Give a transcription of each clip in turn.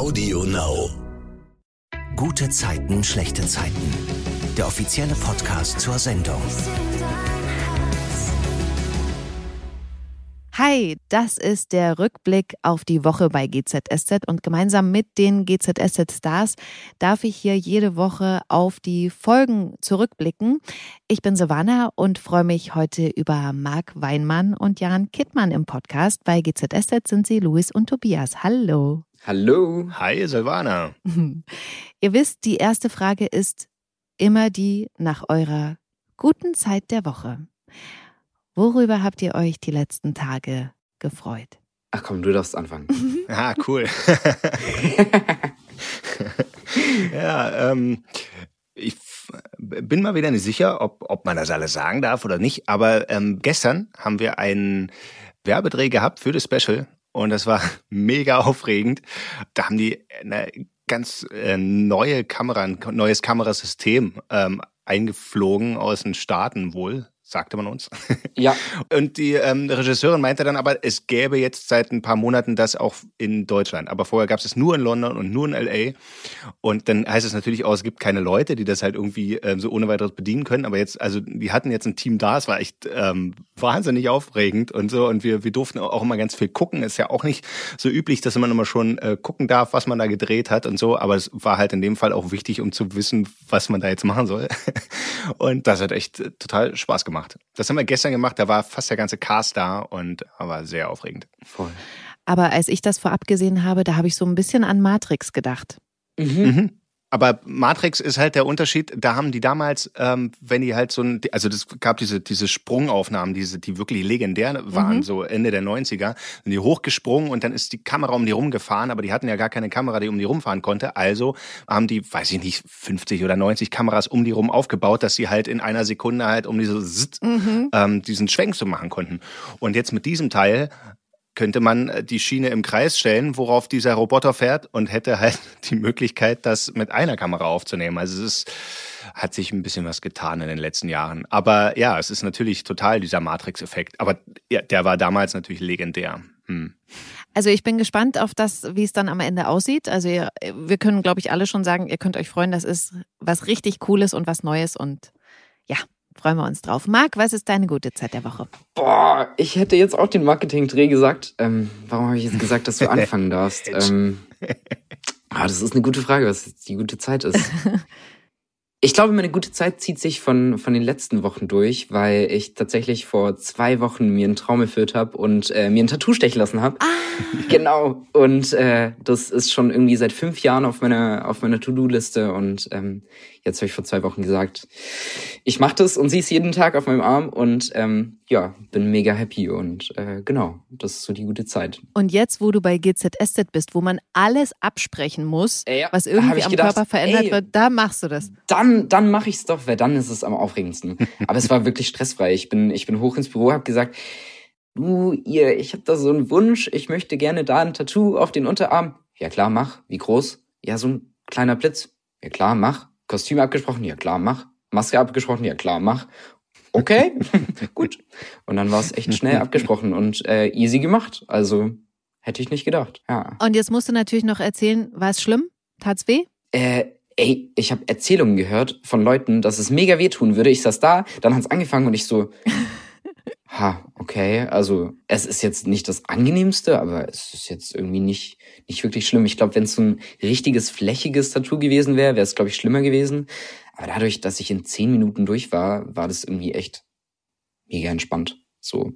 Audio Now. Gute Zeiten, schlechte Zeiten. Der offizielle Podcast zur Sendung. Hi, das ist der Rückblick auf die Woche bei GZSZ und gemeinsam mit den GZSZ Stars darf ich hier jede Woche auf die Folgen zurückblicken. Ich bin Savannah und freue mich heute über Marc Weinmann und Jan Kittmann im Podcast. Bei GZSZ sind sie Luis und Tobias. Hallo. Hallo. Hi, Silvana. Ihr wisst, die erste Frage ist immer die nach eurer guten Zeit der Woche. Worüber habt ihr euch die letzten Tage gefreut? Ach komm, du darfst anfangen. ah, cool. ja, ähm, ich bin mal wieder nicht sicher, ob, ob man das alles sagen darf oder nicht, aber ähm, gestern haben wir einen Werbedreh gehabt für das Special und das war mega aufregend. Da haben die eine ganz äh, neue Kamera, ein neues Kamerasystem ähm, eingeflogen aus den Staaten wohl, sagte man uns. Ja. Und die ähm, Regisseurin meinte dann aber, es gäbe jetzt seit ein paar Monaten das auch in Deutschland. Aber vorher gab es es nur in London und nur in LA. Und dann heißt es natürlich auch, es gibt keine Leute, die das halt irgendwie ähm, so ohne weiteres bedienen können. Aber jetzt, also die hatten jetzt ein Team da, es war echt ähm, wahnsinnig aufregend und so. Und wir, wir durften auch immer ganz viel gucken. Ist ja auch nicht so üblich, dass man immer schon äh, gucken darf, was man da gedreht hat und so. Aber es war halt in dem Fall auch wichtig, um zu wissen, was man da jetzt machen soll. und das hat echt total Spaß gemacht gemacht. Das haben wir gestern gemacht, da war fast der ganze Cast da und war sehr aufregend. Voll. Aber als ich das vorab gesehen habe, da habe ich so ein bisschen an Matrix gedacht. Mhm. Mhm. Aber Matrix ist halt der Unterschied. Da haben die damals, ähm, wenn die halt so ein, also das gab diese diese Sprungaufnahmen, diese die wirklich legendär waren, mhm. so Ende der 90er, sind die hochgesprungen und dann ist die Kamera um die rumgefahren, aber die hatten ja gar keine Kamera, die um die rumfahren konnte. Also haben die, weiß ich nicht, 50 oder 90 Kameras um die rum aufgebaut, dass sie halt in einer Sekunde halt um diese mhm. ähm, diesen Schwenk so machen konnten. Und jetzt mit diesem Teil könnte man äh, die Schiene im Kreis stellen, worauf dieser Roboter fährt und hätte halt die Möglichkeit, das mit einer Kamera aufzunehmen. Also es ist, hat sich ein bisschen was getan in den letzten Jahren. Aber ja, es ist natürlich total dieser Matrix-Effekt. Aber ja, der war damals natürlich legendär. Hm. Also ich bin gespannt auf das, wie es dann am Ende aussieht. Also ihr, wir können, glaube ich, alle schon sagen, ihr könnt euch freuen, das ist was richtig Cooles und was Neues und ja, freuen wir uns drauf. Marc, was ist deine gute Zeit der Woche? Boah, ich hätte jetzt auch den Marketing-Dreh gesagt. Ähm, warum habe ich jetzt gesagt, dass du anfangen darfst? Ähm, ah, das ist eine gute Frage, was jetzt die gute Zeit ist. Ich glaube, meine gute Zeit zieht sich von, von den letzten Wochen durch, weil ich tatsächlich vor zwei Wochen mir einen Traum erfüllt habe und äh, mir ein Tattoo stechen lassen habe. Ah. Genau. Und äh, das ist schon irgendwie seit fünf Jahren auf meiner, auf meiner To-Do-Liste. Und ähm, jetzt habe ich vor zwei Wochen gesagt, ich mache das und sie ist jeden Tag auf meinem Arm und ähm, ja, bin mega happy und äh, genau, das ist so die gute Zeit. Und jetzt, wo du bei GZSZ bist, wo man alles absprechen muss, äh, ja, was irgendwie am gedacht, Körper verändert ey, wird, da machst du das. Dann, dann mache ich es doch, weil dann ist es am aufregendsten. Aber es war wirklich stressfrei. Ich bin, ich bin hoch ins Büro, habe gesagt, du, ihr, ich habe da so einen Wunsch, ich möchte gerne da ein Tattoo auf den Unterarm. Ja klar, mach. Wie groß? Ja, so ein kleiner Blitz. Ja klar, mach. Kostüm abgesprochen? Ja klar, mach. Maske abgesprochen? Ja klar, mach. Okay, gut. Und dann war es echt schnell abgesprochen und äh, easy gemacht. Also hätte ich nicht gedacht. Ja. Und jetzt musst du natürlich noch erzählen, war es schlimm? Tat's weh? Äh, ey, ich habe Erzählungen gehört von Leuten, dass es mega wehtun würde. Ich saß da, dann hat's angefangen und ich so, ha, okay. Also es ist jetzt nicht das angenehmste, aber es ist jetzt irgendwie nicht nicht wirklich schlimm. Ich glaube, wenn es so ein richtiges flächiges Tattoo gewesen wäre, wäre es glaube ich schlimmer gewesen. Aber dadurch, dass ich in zehn Minuten durch war, war das irgendwie echt mega entspannt. So.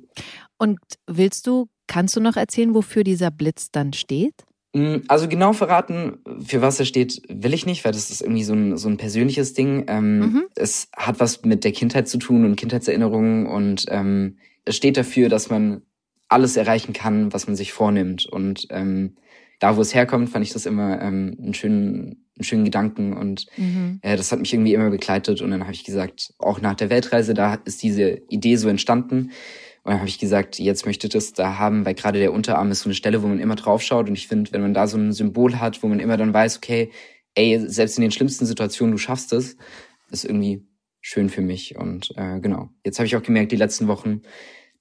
Und willst du, kannst du noch erzählen, wofür dieser Blitz dann steht? Mm, also genau verraten, für was er steht, will ich nicht, weil das ist irgendwie so ein, so ein persönliches Ding. Ähm, mhm. Es hat was mit der Kindheit zu tun und Kindheitserinnerungen und ähm, es steht dafür, dass man alles erreichen kann, was man sich vornimmt. Und ähm, da, wo es herkommt, fand ich das immer ähm, einen, schönen, einen schönen Gedanken und mhm. äh, das hat mich irgendwie immer begleitet. Und dann habe ich gesagt, auch nach der Weltreise, da ist diese Idee so entstanden. Und dann habe ich gesagt, jetzt möchte ich das da haben, weil gerade der Unterarm ist so eine Stelle, wo man immer drauf schaut. Und ich finde, wenn man da so ein Symbol hat, wo man immer dann weiß, okay, ey, selbst in den schlimmsten Situationen, du schaffst es, ist irgendwie schön für mich. Und äh, genau, jetzt habe ich auch gemerkt, die letzten Wochen,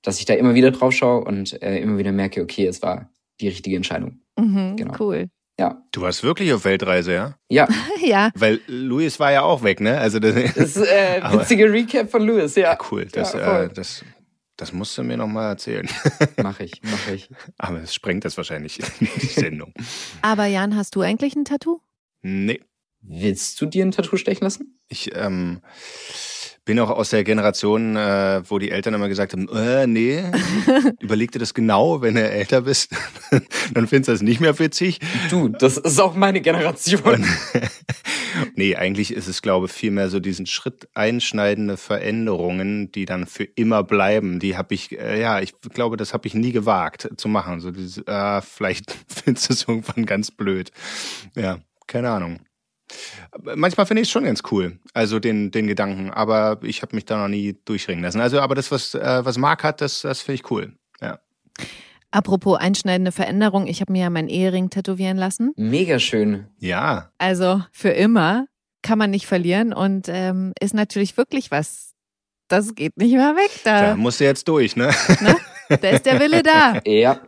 dass ich da immer wieder drauf schaue und äh, immer wieder merke, okay, es war die richtige Entscheidung. Mhm, genau. Cool. Ja. Du warst wirklich auf Weltreise, ja? Ja. ja. Weil Louis war ja auch weg, ne? Also das, das ist äh, witzige Recap von Louis, ja. Cool, das, ja, äh, das, das musst du mir nochmal erzählen. Mach ich, mach ich. Aber es sprengt das wahrscheinlich die Sendung. Aber Jan, hast du eigentlich ein Tattoo? Nee. Willst du dir ein Tattoo stechen lassen? Ich ähm, bin auch aus der Generation, äh, wo die Eltern immer gesagt haben, äh, nee, überleg dir das genau, wenn du älter bist, dann findest du das nicht mehr witzig. Du, das ist auch meine Generation. nee, eigentlich ist es, glaube ich, vielmehr so diesen Schritt einschneidende Veränderungen, die dann für immer bleiben. Die habe ich, äh, ja, ich glaube, das habe ich nie gewagt zu machen. So dieses, äh, vielleicht findest du es irgendwann ganz blöd. Ja, keine Ahnung. Manchmal finde ich es schon ganz cool, also den, den Gedanken, aber ich habe mich da noch nie durchringen lassen. Also, aber das, was, äh, was Marc hat, das, das finde ich cool. Ja. Apropos einschneidende Veränderung, ich habe mir ja meinen Ehering tätowieren lassen. Mega schön. Ja. Also für immer kann man nicht verlieren und ähm, ist natürlich wirklich was. Das geht nicht mehr weg. Da, da musst du jetzt durch, ne? ne? Da ist der Wille da. Ja.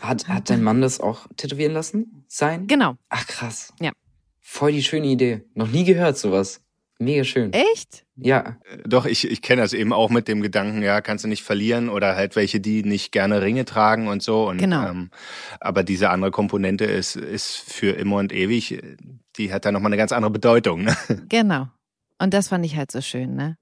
Hat, hat dein Mann das auch tätowieren lassen? Sein? Genau. Ach krass. Ja. Voll die schöne Idee. Noch nie gehört sowas. Mega schön. Echt? Ja. Doch, ich, ich kenne das eben auch mit dem Gedanken, ja, kannst du nicht verlieren oder halt welche, die nicht gerne Ringe tragen und so. Und, genau. Ähm, aber diese andere Komponente ist, ist für immer und ewig, die hat da nochmal eine ganz andere Bedeutung. Ne? Genau. Und das fand ich halt so schön, ne?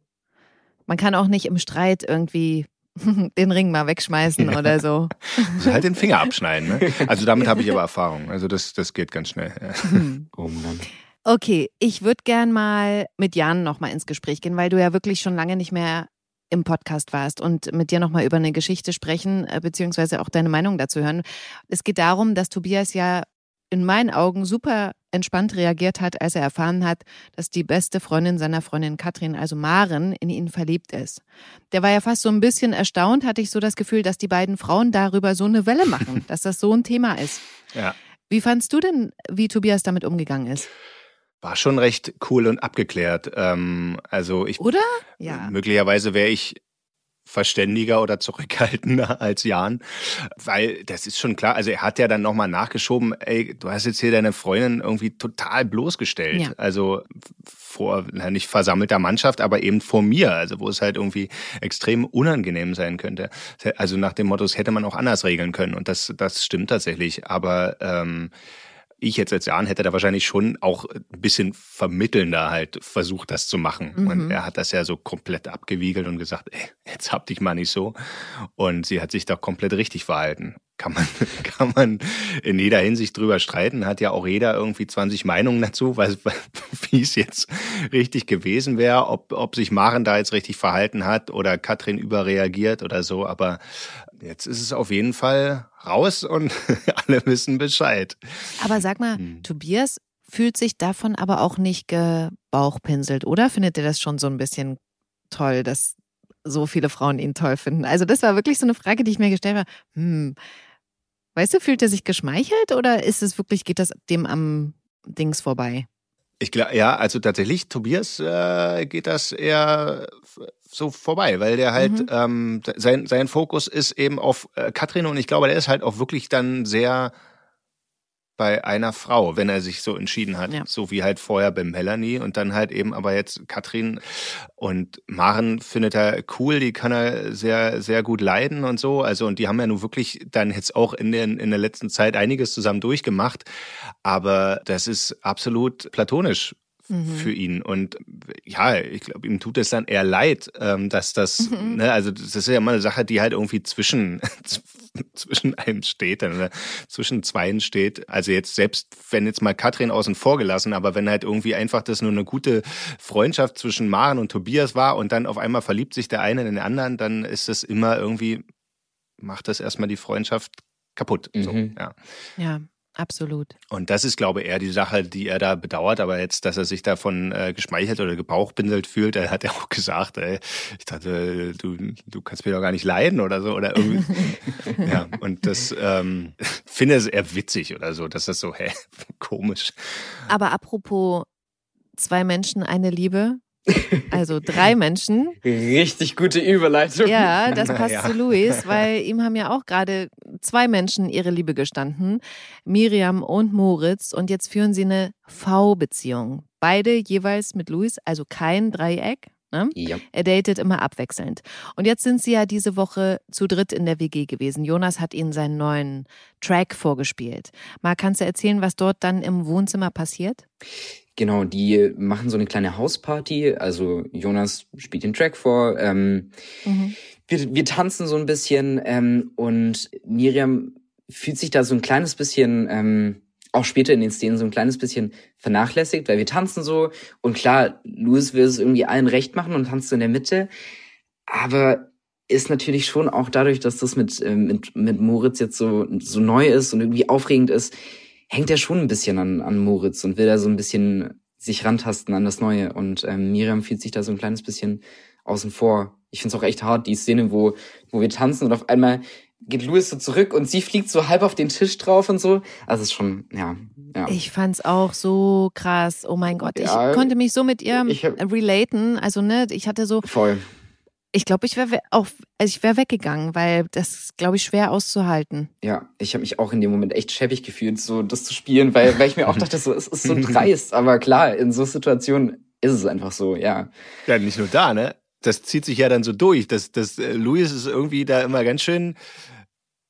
Man kann auch nicht im Streit irgendwie den Ring mal wegschmeißen oder so. Also halt den Finger abschneiden. Ne? Also damit habe ich aber Erfahrung. Also das, das geht ganz schnell. Hm. Oh Mann. Okay, ich würde gern mal mit Jan noch mal ins Gespräch gehen, weil du ja wirklich schon lange nicht mehr im Podcast warst und mit dir noch mal über eine Geschichte sprechen, äh, beziehungsweise auch deine Meinung dazu hören. Es geht darum, dass Tobias ja in meinen Augen super entspannt reagiert hat, als er erfahren hat, dass die beste Freundin seiner Freundin Katrin, also Maren, in ihn verliebt ist. Der war ja fast so ein bisschen erstaunt, hatte ich so das Gefühl, dass die beiden Frauen darüber so eine Welle machen, dass das so ein Thema ist. Ja. Wie fandst du denn, wie Tobias damit umgegangen ist? War schon recht cool und abgeklärt. Ähm, also ich. Oder? Ja. Möglicherweise wäre ich verständiger oder zurückhaltender als Jan, weil das ist schon klar, also er hat ja dann nochmal nachgeschoben, ey, du hast jetzt hier deine Freundin irgendwie total bloßgestellt, Ja. also vor, na, nicht versammelter Mannschaft, aber eben vor mir, also wo es halt irgendwie extrem unangenehm sein könnte. Also nach dem Motto, das hätte man auch anders regeln können und das, das stimmt tatsächlich, aber ähm, ich jetzt als Jan hätte da wahrscheinlich schon auch ein bisschen vermittelnder halt versucht, das zu machen. Mhm. Und er hat das ja so komplett abgewiegelt und gesagt, ey, jetzt hab dich mal nicht so. Und sie hat sich da komplett richtig verhalten. Kann man, kann man in jeder Hinsicht drüber streiten. Hat ja auch jeder irgendwie 20 Meinungen dazu, wie es jetzt richtig gewesen wäre, ob, ob sich Maren da jetzt richtig verhalten hat oder Katrin überreagiert oder so. Aber jetzt ist es auf jeden Fall raus und alle wissen Bescheid. Aber sag mal, Hm. Tobias fühlt sich davon aber auch nicht gebauchpinselt, oder? Findet ihr das schon so ein bisschen toll, dass so viele Frauen ihn toll finden? Also das war wirklich so eine Frage, die ich mir gestellt habe. Hm, weißt du, fühlt er sich geschmeichelt oder ist es wirklich, geht das dem am Dings vorbei? Ich glaube, ja, also tatsächlich, Tobias äh, geht das eher so vorbei, weil der halt, Mhm. ähm, sein, sein Fokus ist eben auf äh, Katrin und ich glaube, der ist halt auch wirklich dann sehr bei einer Frau, wenn er sich so entschieden hat. Ja. So wie halt vorher bei Melanie und dann halt eben aber jetzt Katrin und Maren findet er cool, die kann er sehr, sehr gut leiden und so. Also und die haben ja nun wirklich dann jetzt auch in, den, in der letzten Zeit einiges zusammen durchgemacht. Aber das ist absolut platonisch Mhm. für ihn. Und ja, ich glaube, ihm tut es dann eher leid, ähm, dass das, Mhm. ne, also das ist ja immer eine Sache, die halt irgendwie zwischen, zwischen einem steht, oder zwischen zweien steht. Also jetzt selbst, wenn jetzt mal Katrin außen vor gelassen, aber wenn halt irgendwie einfach das nur eine gute Freundschaft zwischen Maren und Tobias war und dann auf einmal verliebt sich der eine in den anderen, dann ist das immer irgendwie, macht das erstmal die Freundschaft kaputt. So, Mhm. ja. Ja, absolut. Und das ist, glaube ich, eher die Sache, die er da bedauert. Aber jetzt, dass er sich davon äh, geschmeichelt oder gebauchbinselt fühlt, er hat ja auch gesagt, ey, ich dachte, du, du kannst mir doch gar nicht leiden oder so. Oder irgendwie. ja, und das ähm, finde ich eher witzig oder so, dass das so, hä, komisch. Aber apropos zwei Menschen, eine Liebe, Also drei Menschen. Richtig gute Überleitung. Ja, das passt Ja. zu Luis, weil ihm haben ja auch gerade zwei Menschen ihre Liebe gestanden, Miriam und Moritz, und jetzt führen sie eine V-Beziehung. Beide jeweils mit Luis, also kein Dreieck. Ne? Ja. Er datet immer abwechselnd. Und jetzt sind sie ja diese Woche zu dritt in der WG gewesen. Jonas hat ihnen seinen neuen Track vorgespielt. Mal kannst du erzählen, was dort dann im Wohnzimmer passiert? Genau, die machen so eine kleine Hausparty. Also Jonas spielt den Track vor. Ähm, Mhm. wir, wir tanzen so ein bisschen ähm, und Miriam fühlt sich da so ein kleines bisschen, ähm, auch später in den Szenen so ein kleines bisschen vernachlässigt, weil wir tanzen so und klar, Louis will es irgendwie allen recht machen und tanzt so in der Mitte, aber ist natürlich schon auch dadurch, dass das mit, ähm, mit, mit Moritz jetzt so, so neu ist und irgendwie aufregend ist, hängt er schon ein bisschen an, an Moritz und will da so ein bisschen sich rantasten an das Neue. Und ähm, Miriam fühlt sich da so ein kleines bisschen außen vor. Ich find's auch echt hart, die Szene, wo, wo wir tanzen und auf einmal geht Louis so zurück und sie fliegt so halb auf den Tisch drauf und so. Also es ist schon, ja, ja. Ich fand's auch so krass. Oh mein Gott, Ja, ich konnte mich so mit ihr hab- relaten. Also ne, ich hatte so, Voll. ich glaube, ich wäre auch, also ich wäre weggegangen, weil das glaube ich schwer auszuhalten. Ja, ich habe mich auch in dem Moment echt schäbig gefühlt, so das zu spielen, weil, weil ich mir auch dachte, so, es ist so dreist. Aber klar, in so Situationen ist es einfach so, ja. Ja, nicht nur da, ne? Das zieht sich ja dann so durch. Das, das, äh, Luis ist irgendwie da immer ganz schön,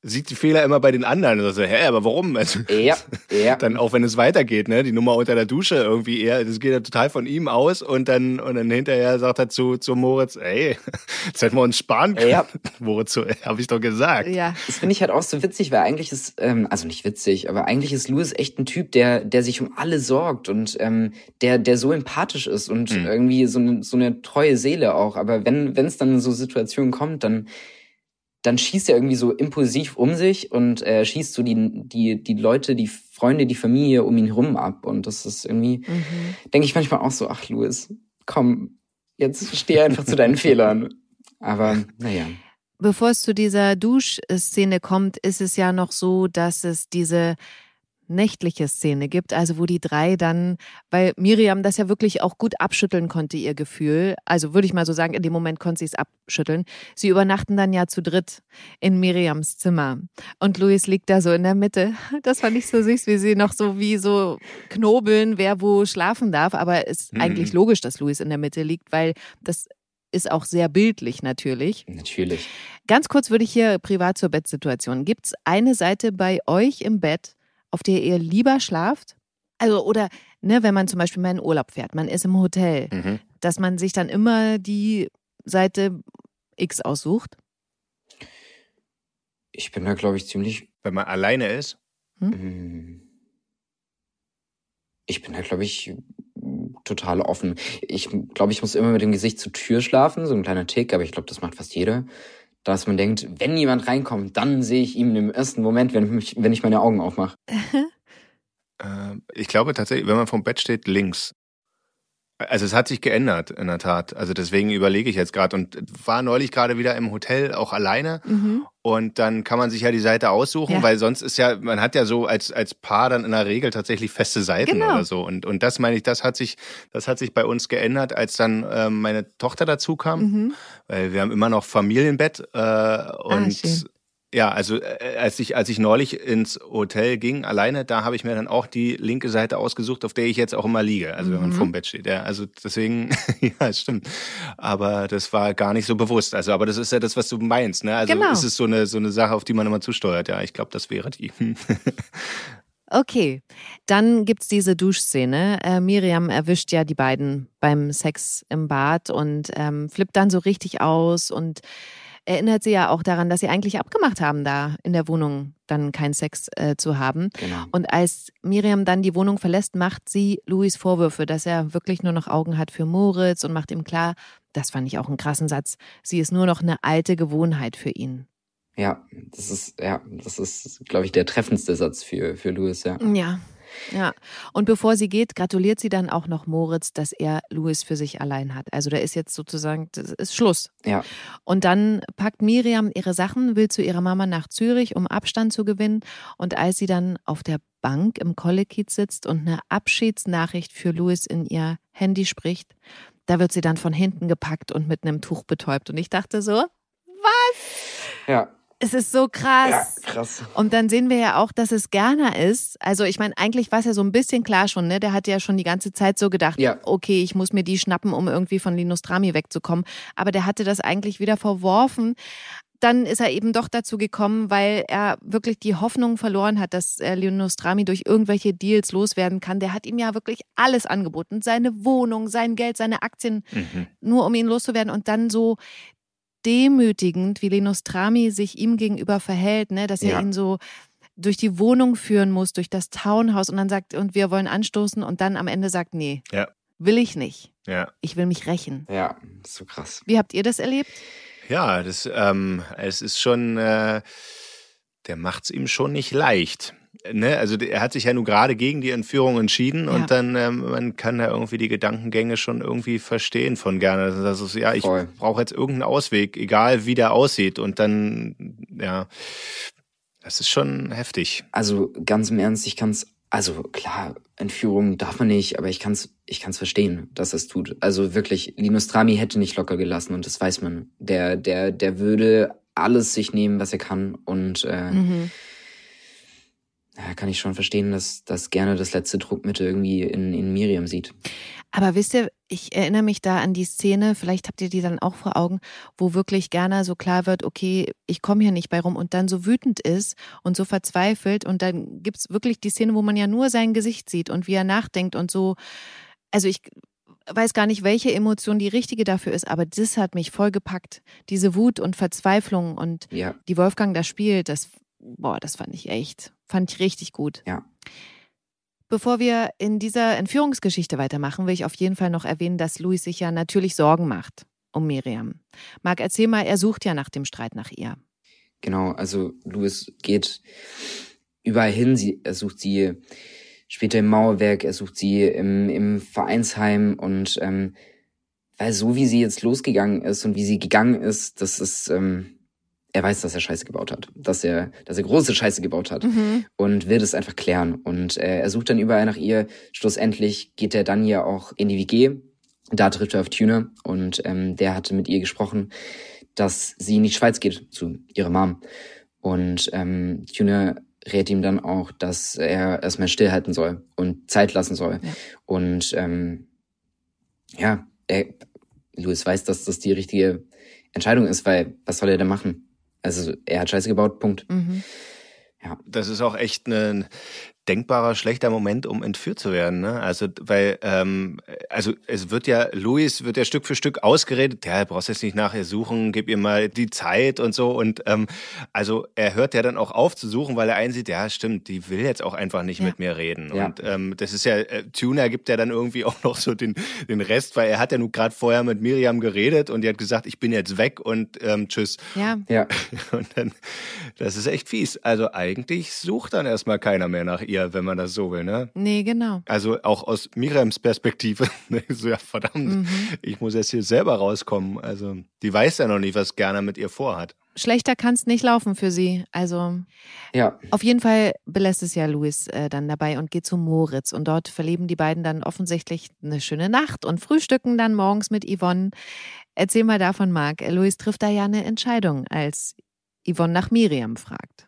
sieht die Fehler immer bei den anderen. Und so, hä, aber warum? Also, Ja, ja. dann auch wenn es weitergeht, ne? Die Nummer unter der Dusche irgendwie eher, das geht ja total von ihm aus und dann, und dann hinterher sagt er zu, zu Moritz, ey, jetzt hätten wir uns sparen können. Ja. Moritz, so, habe ich doch gesagt. Ja. Das finde ich halt auch so witzig, weil eigentlich ist, ähm, also nicht witzig, aber eigentlich ist Louis echt ein Typ, der, der sich um alle sorgt und ähm, der, der so empathisch ist und Mhm. irgendwie so eine, so eine treue Seele auch. Aber wenn wenn es dann in so Situationen kommt, dann dann schießt er irgendwie so impulsiv um sich und äh, schießt so die, die, die Leute, die Freunde, die Familie um ihn herum ab. Und das ist irgendwie, Mhm. denke ich manchmal auch so, ach Louis, komm, jetzt steh einfach zu deinen Fehlern. Aber naja. Bevor es zu dieser Duschszene kommt, ist es ja noch so, dass es diese nächtliche Szene gibt, also wo die drei dann, weil Miriam das ja wirklich auch gut abschütteln konnte, ihr Gefühl, also würde ich mal so sagen, in dem Moment konnte sie es abschütteln. Sie übernachten dann ja zu dritt in Miriams Zimmer und Luis liegt da so in der Mitte. Das fand ich so süß, wie sie noch so wie so knobeln, wer wo schlafen darf, aber es ist Mhm. eigentlich logisch, dass Luis in der Mitte liegt, weil das ist auch sehr bildlich natürlich. Natürlich. Ganz kurz würde ich hier privat zur Bettsituation. Gibt es eine Seite bei euch im Bett, auf der ihr lieber schlaft? Also, oder, ne, wenn man zum Beispiel mal in Urlaub fährt, man ist im Hotel, Mhm. dass man sich dann immer die Seite X aussucht? Ich bin da, glaube ich, ziemlich Wenn man alleine ist. Mm. Ich bin da, glaube ich, total offen. Ich glaube, ich muss immer mit dem Gesicht zur Tür schlafen, so ein kleiner Tick, aber ich glaube, das macht fast jeder. Dass man denkt, wenn jemand reinkommt, dann sehe ich ihn im ersten Moment, wenn ich, wenn ich meine Augen aufmache. Äh, ich glaube tatsächlich, wenn man vom Bett steht, links. Also es hat sich geändert, in der Tat. Also deswegen überlege ich jetzt gerade und war neulich gerade wieder im Hotel, auch alleine. Mhm. Und dann kann man sich ja die Seite aussuchen, Ja. weil sonst ist ja, man hat ja so als, als Paar dann in der Regel tatsächlich feste Seiten Genau. oder so. Und, und das meine ich, das hat sich, das hat sich bei uns geändert, als dann ähm, meine Tochter dazu kam. Mhm. Weil wir haben immer noch Familienbett äh, und Ah. Ja, also äh, als ich als ich neulich ins Hotel ging alleine, da habe ich mir dann auch die linke Seite ausgesucht, auf der ich jetzt auch immer liege, also wenn man Mhm. vorm Bett steht. Ja, also deswegen ja, es stimmt. Aber das war gar nicht so bewusst. Also aber das ist ja das, was du meinst, ne? Also Genau. es ist so eine so eine Sache, auf die man immer zusteuert. Ja, ich glaube, das wäre die. Okay, dann gibt's diese Duschszene. Äh, Miriam erwischt ja die beiden beim Sex im Bad und ähm, flippt dann so richtig aus und erinnert sie ja auch daran, dass sie eigentlich abgemacht haben, da in der Wohnung dann keinen Sex äh, zu haben. Genau. Und als Miriam dann die Wohnung verlässt, macht sie Louis Vorwürfe, dass er wirklich nur noch Augen hat für Moritz und macht ihm klar, das fand ich auch einen krassen Satz, sie ist nur noch eine alte Gewohnheit für ihn. Ja, das ist, ja, das ist, glaube ich, der treffendste Satz für, für Louis, ja. Ja, ja. Und bevor sie geht, gratuliert sie dann auch noch Moritz, dass er Louis für sich allein hat. Also da ist jetzt sozusagen, das ist Schluss. Ja. Und dann packt Miriam ihre Sachen, will zu ihrer Mama nach Zürich, um Abstand zu gewinnen. Und als sie dann auf der Bank im Kollekiez sitzt und eine Abschiedsnachricht für Louis in ihr Handy spricht, da wird sie dann von hinten gepackt und mit einem Tuch betäubt. Und ich dachte so, was? Ja. Es ist so krass. Ja, krass. Und dann sehen wir ja auch, dass es Gerner ist. Also ich meine, eigentlich war es ja so ein bisschen klar schon, ne? Der hat ja schon die ganze Zeit so gedacht, ja. okay, ich muss mir die schnappen, um irgendwie von Linus Drami wegzukommen. Aber der hatte das eigentlich wieder verworfen dann ist er eben doch dazu gekommen, weil er wirklich die Hoffnung verloren hat, dass Linus Drami durch irgendwelche Deals loswerden kann. Der hat ihm ja wirklich alles angeboten. Seine Wohnung, sein Geld, seine Aktien, mhm. nur um ihn loszuwerden. Und dann so demütigend, wie Linus Trami sich ihm gegenüber verhält, ne, dass er ja. ihn so durch die Wohnung führen muss, durch das Townhouse und dann sagt, und wir wollen anstoßen und dann am Ende sagt, nee, ja. will ich nicht. Ja. Ich will mich rächen. Ja, so krass. Wie habt ihr das erlebt? Ja, das, ähm, es ist schon, äh, der macht es ihm schon nicht leicht ne, also er hat sich ja nur gerade gegen die Entführung entschieden ja. und dann, ähm, man kann da irgendwie die Gedankengänge schon irgendwie verstehen von gerne. Das ist, ja, ich brauche jetzt irgendeinen Ausweg, egal wie der aussieht. Und dann, ja, das ist schon heftig. Also ganz im Ernst, ich kann es also klar, Entführung darf man nicht, aber ich kann es ich kann's verstehen, dass er es tut. Also wirklich, Linus Trami hätte nicht locker gelassen und das weiß man. Der, der, der würde alles sich nehmen, was er kann und äh, mhm ja, kann ich schon verstehen, dass, dass gerne das letzte Druckmittel irgendwie in, in Miriam sieht. Aber wisst ihr, ich erinnere mich da an die Szene, vielleicht habt ihr die dann auch vor Augen, wo wirklich gerne so klar wird, okay, ich komme hier nicht bei rum und dann so wütend ist und so verzweifelt und dann gibt's wirklich die Szene, wo man ja nur sein Gesicht sieht und wie er nachdenkt und so. Also ich weiß gar nicht, welche Emotion die richtige dafür ist, aber das hat mich voll gepackt. Diese Wut und Verzweiflung und ja. die Wolfgang da spielt, das, boah, das fand ich echt Fand ich richtig gut. Ja. Bevor wir in dieser Entführungsgeschichte weitermachen, will ich auf jeden Fall noch erwähnen, dass Louis sich ja natürlich Sorgen macht um Miriam. Marc, erzähl mal, er sucht ja nach dem Streit nach ihr. Genau, also Louis geht überall hin. Sie, er sucht sie später im Mauerwerk, er sucht sie im, im Vereinsheim und ähm, weil so wie sie jetzt losgegangen ist und wie sie gegangen ist, das ist ähm, er weiß, dass er Scheiße gebaut hat, dass er, dass er große Scheiße gebaut hat mhm. und will das einfach klären. Und äh, er sucht dann überall nach ihr. Schlussendlich geht er dann ja auch in die WG. Da trifft er auf Tuner und ähm, der hatte mit ihr gesprochen, dass sie in die Schweiz geht zu ihrer Mom. Und ähm, Tuner rät ihm dann auch, dass er erstmal stillhalten soll und Zeit lassen soll. Ja. Und ähm, ja, er, Louis weiß, dass das die richtige Entscheidung ist, weil was soll er denn machen? Also er hat Scheiße gebaut, Punkt. Mhm. Ja. Das ist auch echt ein denkbarer schlechter Moment, um entführt zu werden. Ne? Also, weil, ähm, also es wird ja, Luis wird ja Stück für Stück ausgeredet, ja, brauchst jetzt nicht nachher suchen, gib ihr mal die Zeit und so. Und ähm, also er hört ja dann auch auf zu suchen, weil er einsieht, ja, stimmt, die will jetzt auch einfach nicht ja. mit mir reden. Ja. Und ähm, das ist ja, äh, Tuner gibt ja dann irgendwie auch noch so den, den Rest, weil er hat ja nun gerade vorher mit Miriam geredet und die hat gesagt, ich bin jetzt weg und ähm, tschüss. Ja. ja. Und dann, das ist echt fies. Also eigentlich sucht dann erstmal keiner mehr nach ihr ihr, wenn man das so will, ne? Nee, genau. Also auch aus Miriams Perspektive. Ne? so, ja, verdammt, mhm. ich muss jetzt hier selber rauskommen. Also, die weiß ja noch nicht, was Gerner mit ihr vorhat. Schlechter kann es nicht laufen für sie. Also ja. auf jeden Fall belässt es ja Louis äh, dann dabei und geht zu Moritz. Und dort verleben die beiden dann offensichtlich eine schöne Nacht und frühstücken dann morgens mit Yvonne. Erzähl mal davon, Marc. Louis trifft da ja eine Entscheidung, als Yvonne nach Miriam fragt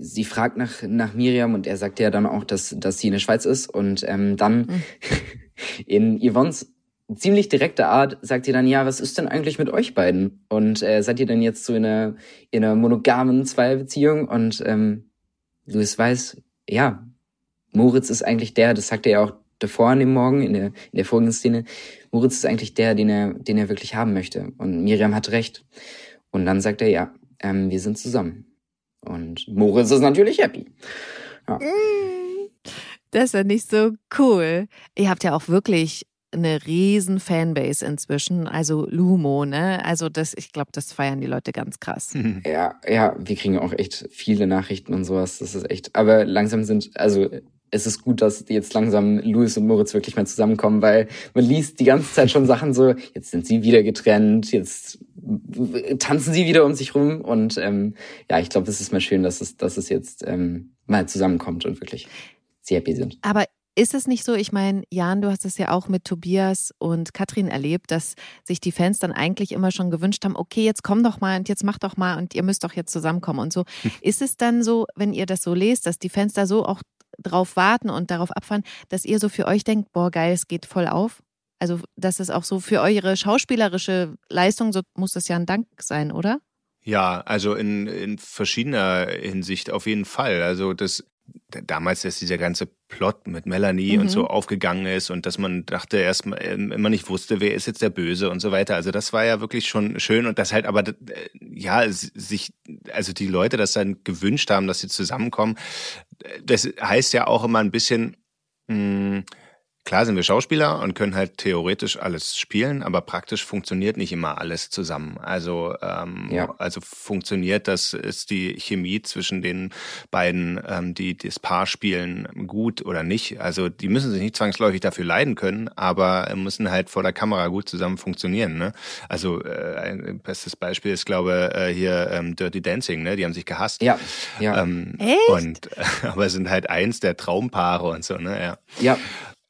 sie fragt nach, nach Miriam und er sagt ja dann auch, dass, dass sie in der Schweiz ist. Und ähm, dann mhm. in Yvonnes ziemlich direkte Art sagt sie dann, ja, was ist denn eigentlich mit euch beiden? Und äh, seid ihr denn jetzt so in einer, in einer monogamen Zweierbeziehung? Und ähm, Louis weiß, ja, Moritz ist eigentlich der, das sagt er ja auch davor an dem Morgen in der, in der folgenden Szene, Moritz ist eigentlich der, den er, den er wirklich haben möchte. Und Miriam hat recht. Und dann sagt er, ja, ähm, wir sind zusammen. Und Moritz ist natürlich happy. Ja. Das ist ja nicht so cool. Ihr habt ja auch wirklich eine riesen Fanbase inzwischen, also Lumo, ne? Also das, ich glaube, das feiern die Leute ganz krass. Ja, ja, wir kriegen auch echt viele Nachrichten und sowas. Das ist echt. Aber langsam sind, also es ist gut, dass jetzt langsam Louis und Moritz wirklich mal zusammenkommen, weil man liest die ganze Zeit schon Sachen so, jetzt sind sie wieder getrennt, jetzt tanzen sie wieder um sich rum und ähm, ja, ich glaube, es ist mal schön, dass es, dass es jetzt ähm, mal zusammenkommt und wirklich sehr happy sind. Aber Ist es nicht so, ich meine, Jan, du hast es ja auch mit Tobias und Katrin erlebt, dass sich die Fans dann eigentlich immer schon gewünscht haben, okay, jetzt komm doch mal und jetzt mach doch mal und ihr müsst doch jetzt zusammenkommen und so. Ist es dann so, wenn ihr das so lest, dass die Fans da so auch drauf warten und darauf abfahren, dass ihr so für euch denkt, boah, geil, es geht voll auf? Also, dass es auch so für eure schauspielerische Leistung, so muss das ja ein Dank sein, oder? Ja, also in, in verschiedener Hinsicht auf jeden Fall. Also das damals, dass dieser ganze Plot mit Melanie mhm. und so aufgegangen ist und dass man dachte erstmal ähm, immer nicht wusste, wer ist jetzt der Böse und so weiter. Also das war ja wirklich schon schön und das halt aber äh, ja sich also die Leute das dann gewünscht haben, dass sie zusammenkommen. Das heißt ja auch immer ein bisschen mh, hm, Klar sind wir Schauspieler und können halt theoretisch alles spielen, aber praktisch funktioniert nicht immer alles zusammen. Also, ähm, ja. also funktioniert das, ist die Chemie zwischen den beiden, ähm, die das Paar spielen, gut oder nicht. Also die müssen sich nicht zwangsläufig dafür leiden können, aber müssen halt vor der Kamera gut zusammen funktionieren. Ne? Also äh, ein bestes Beispiel ist, glaube äh, hier ähm, Dirty Dancing, ne? Die haben sich gehasst. Ja. ja. Ähm, Echt? Und äh, aber sind halt eins der Traumpaare und so, ne? Ja. Ja.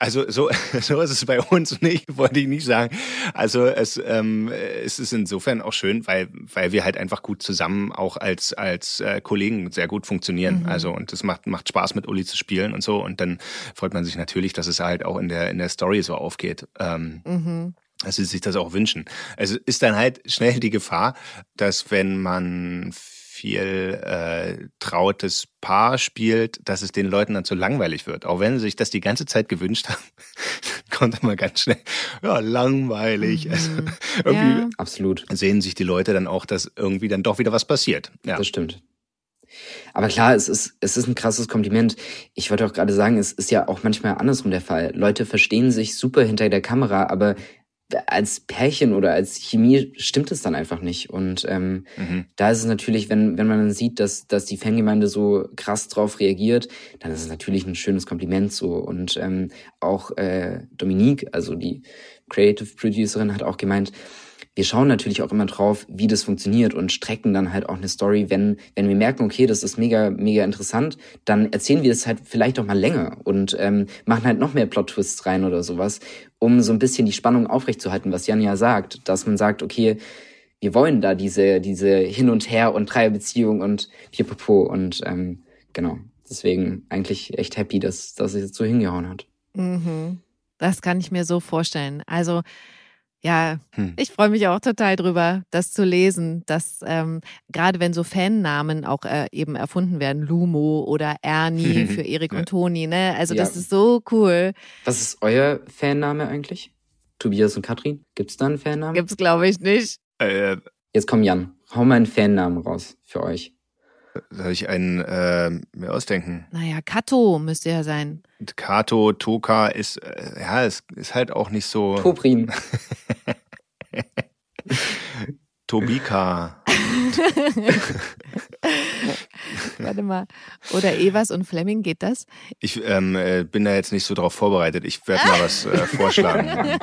Also so, so ist es bei uns nicht, wollte ich nicht sagen. Also es, ähm, es ist insofern auch schön, weil, weil wir halt einfach gut zusammen auch als, als äh, Kollegen sehr gut funktionieren. Mhm. Also und es macht, macht Spaß mit Uli zu spielen und so. Und dann freut man sich natürlich, dass es halt auch in der, in der Story so aufgeht. Ähm, mhm dass sie sich das auch wünschen. Also ist dann halt schnell die Gefahr, dass wenn man viel äh, trautes Paar spielt, dass es den Leuten dann zu langweilig wird. Auch wenn sie sich das die ganze Zeit gewünscht haben, kommt immer ganz schnell, ja, langweilig. Mhm. Also, irgendwie ja. Absolut. Sehen sich die Leute dann auch, dass irgendwie dann doch wieder was passiert. Ja. Das stimmt. Aber klar, es ist, es ist ein krasses Kompliment. Ich wollte auch gerade sagen, es ist ja auch manchmal andersrum der Fall. Leute verstehen sich super hinter der Kamera, aber als Pärchen oder als Chemie stimmt es dann einfach nicht. Und ähm, mhm. da ist es natürlich, wenn, wenn man dann sieht, dass, dass die Fangemeinde so krass drauf reagiert, dann ist es natürlich ein schönes Kompliment so. Und ähm, auch äh, Dominique, also die Creative Producerin, hat auch gemeint, wir schauen natürlich auch immer drauf, wie das funktioniert und strecken dann halt auch eine Story, wenn, wenn wir merken, okay, das ist mega, mega interessant, dann erzählen wir es halt vielleicht auch mal länger und ähm, machen halt noch mehr Plot-Twists rein oder sowas, um so ein bisschen die Spannung aufrechtzuerhalten, was Jan ja sagt, dass man sagt, okay, wir wollen da diese, diese Hin und Her und Dreierbeziehung und pipapo und ähm, genau. Deswegen eigentlich echt happy, dass, dass es jetzt so hingehauen hat. Mhm. Das kann ich mir so vorstellen. Also ja, hm. ich freue mich auch total drüber, das zu lesen, dass ähm, gerade wenn so Fannamen auch äh, eben erfunden werden, Lumo oder Ernie für Erik und Toni, ne? Also ja. das ist so cool. Was ist euer Fanname eigentlich? Tobias und Katrin? Gibt's da einen Fannamen? Gibt's glaube ich nicht. Äh, Jetzt komm Jan, hau mal einen Fannamen raus für euch. Soll ich einen äh, mir ausdenken? Naja, Kato müsste ja sein. Kato, Toka ist, äh, ja, es ist halt auch nicht so. Toprin. Tobika. Warte mal. Oder Evas und Fleming, geht das? Ich ähm, äh, bin da jetzt nicht so drauf vorbereitet. Ich werde mal was äh, vorschlagen.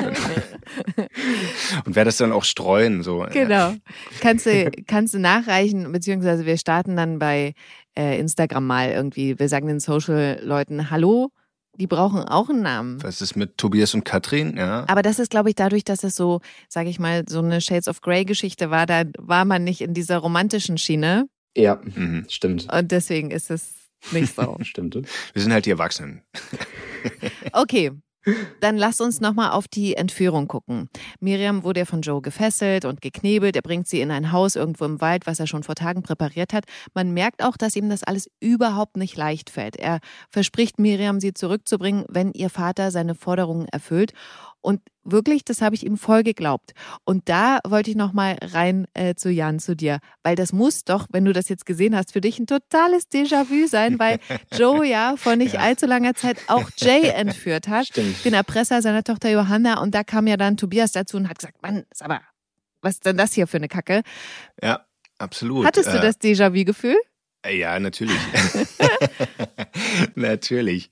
und werde das dann auch streuen. So. Genau. Kannst du, kannst du nachreichen, beziehungsweise wir starten dann bei äh, Instagram mal irgendwie. Wir sagen den Social-Leuten Hallo. Die brauchen auch einen Namen. Was ist mit Tobias und Katrin? Ja. Aber das ist, glaube ich, dadurch, dass es so, sage ich mal, so eine Shades of Grey Geschichte war, da war man nicht in dieser romantischen Schiene. Ja, mhm. stimmt. Und deswegen ist es nicht so. stimmt. Wir sind halt die Erwachsenen. okay, dann lass uns nochmal auf die Entführung gucken. Miriam wurde ja von Joe gefesselt und geknebelt. Er bringt sie in ein Haus irgendwo im Wald, was er schon vor Tagen präpariert hat. Man merkt auch, dass ihm das alles überhaupt nicht leicht fällt. Er verspricht Miriam, sie zurückzubringen, wenn ihr Vater seine Forderungen erfüllt. Und wirklich, das habe ich ihm voll geglaubt. Und da wollte ich noch mal rein äh, zu Jan, zu dir, weil das muss doch, wenn du das jetzt gesehen hast, für dich ein totales Déjà-vu sein, weil Joe ja vor nicht ja. allzu langer Zeit auch Jay entführt hat, Stimmt. den Erpresser seiner Tochter Johanna. Und da kam ja dann Tobias dazu und hat gesagt, Mann, ist aber, was ist denn das hier für eine Kacke? Ja, absolut. Hattest du äh, das Déjà-vu-Gefühl? Ja, natürlich. natürlich.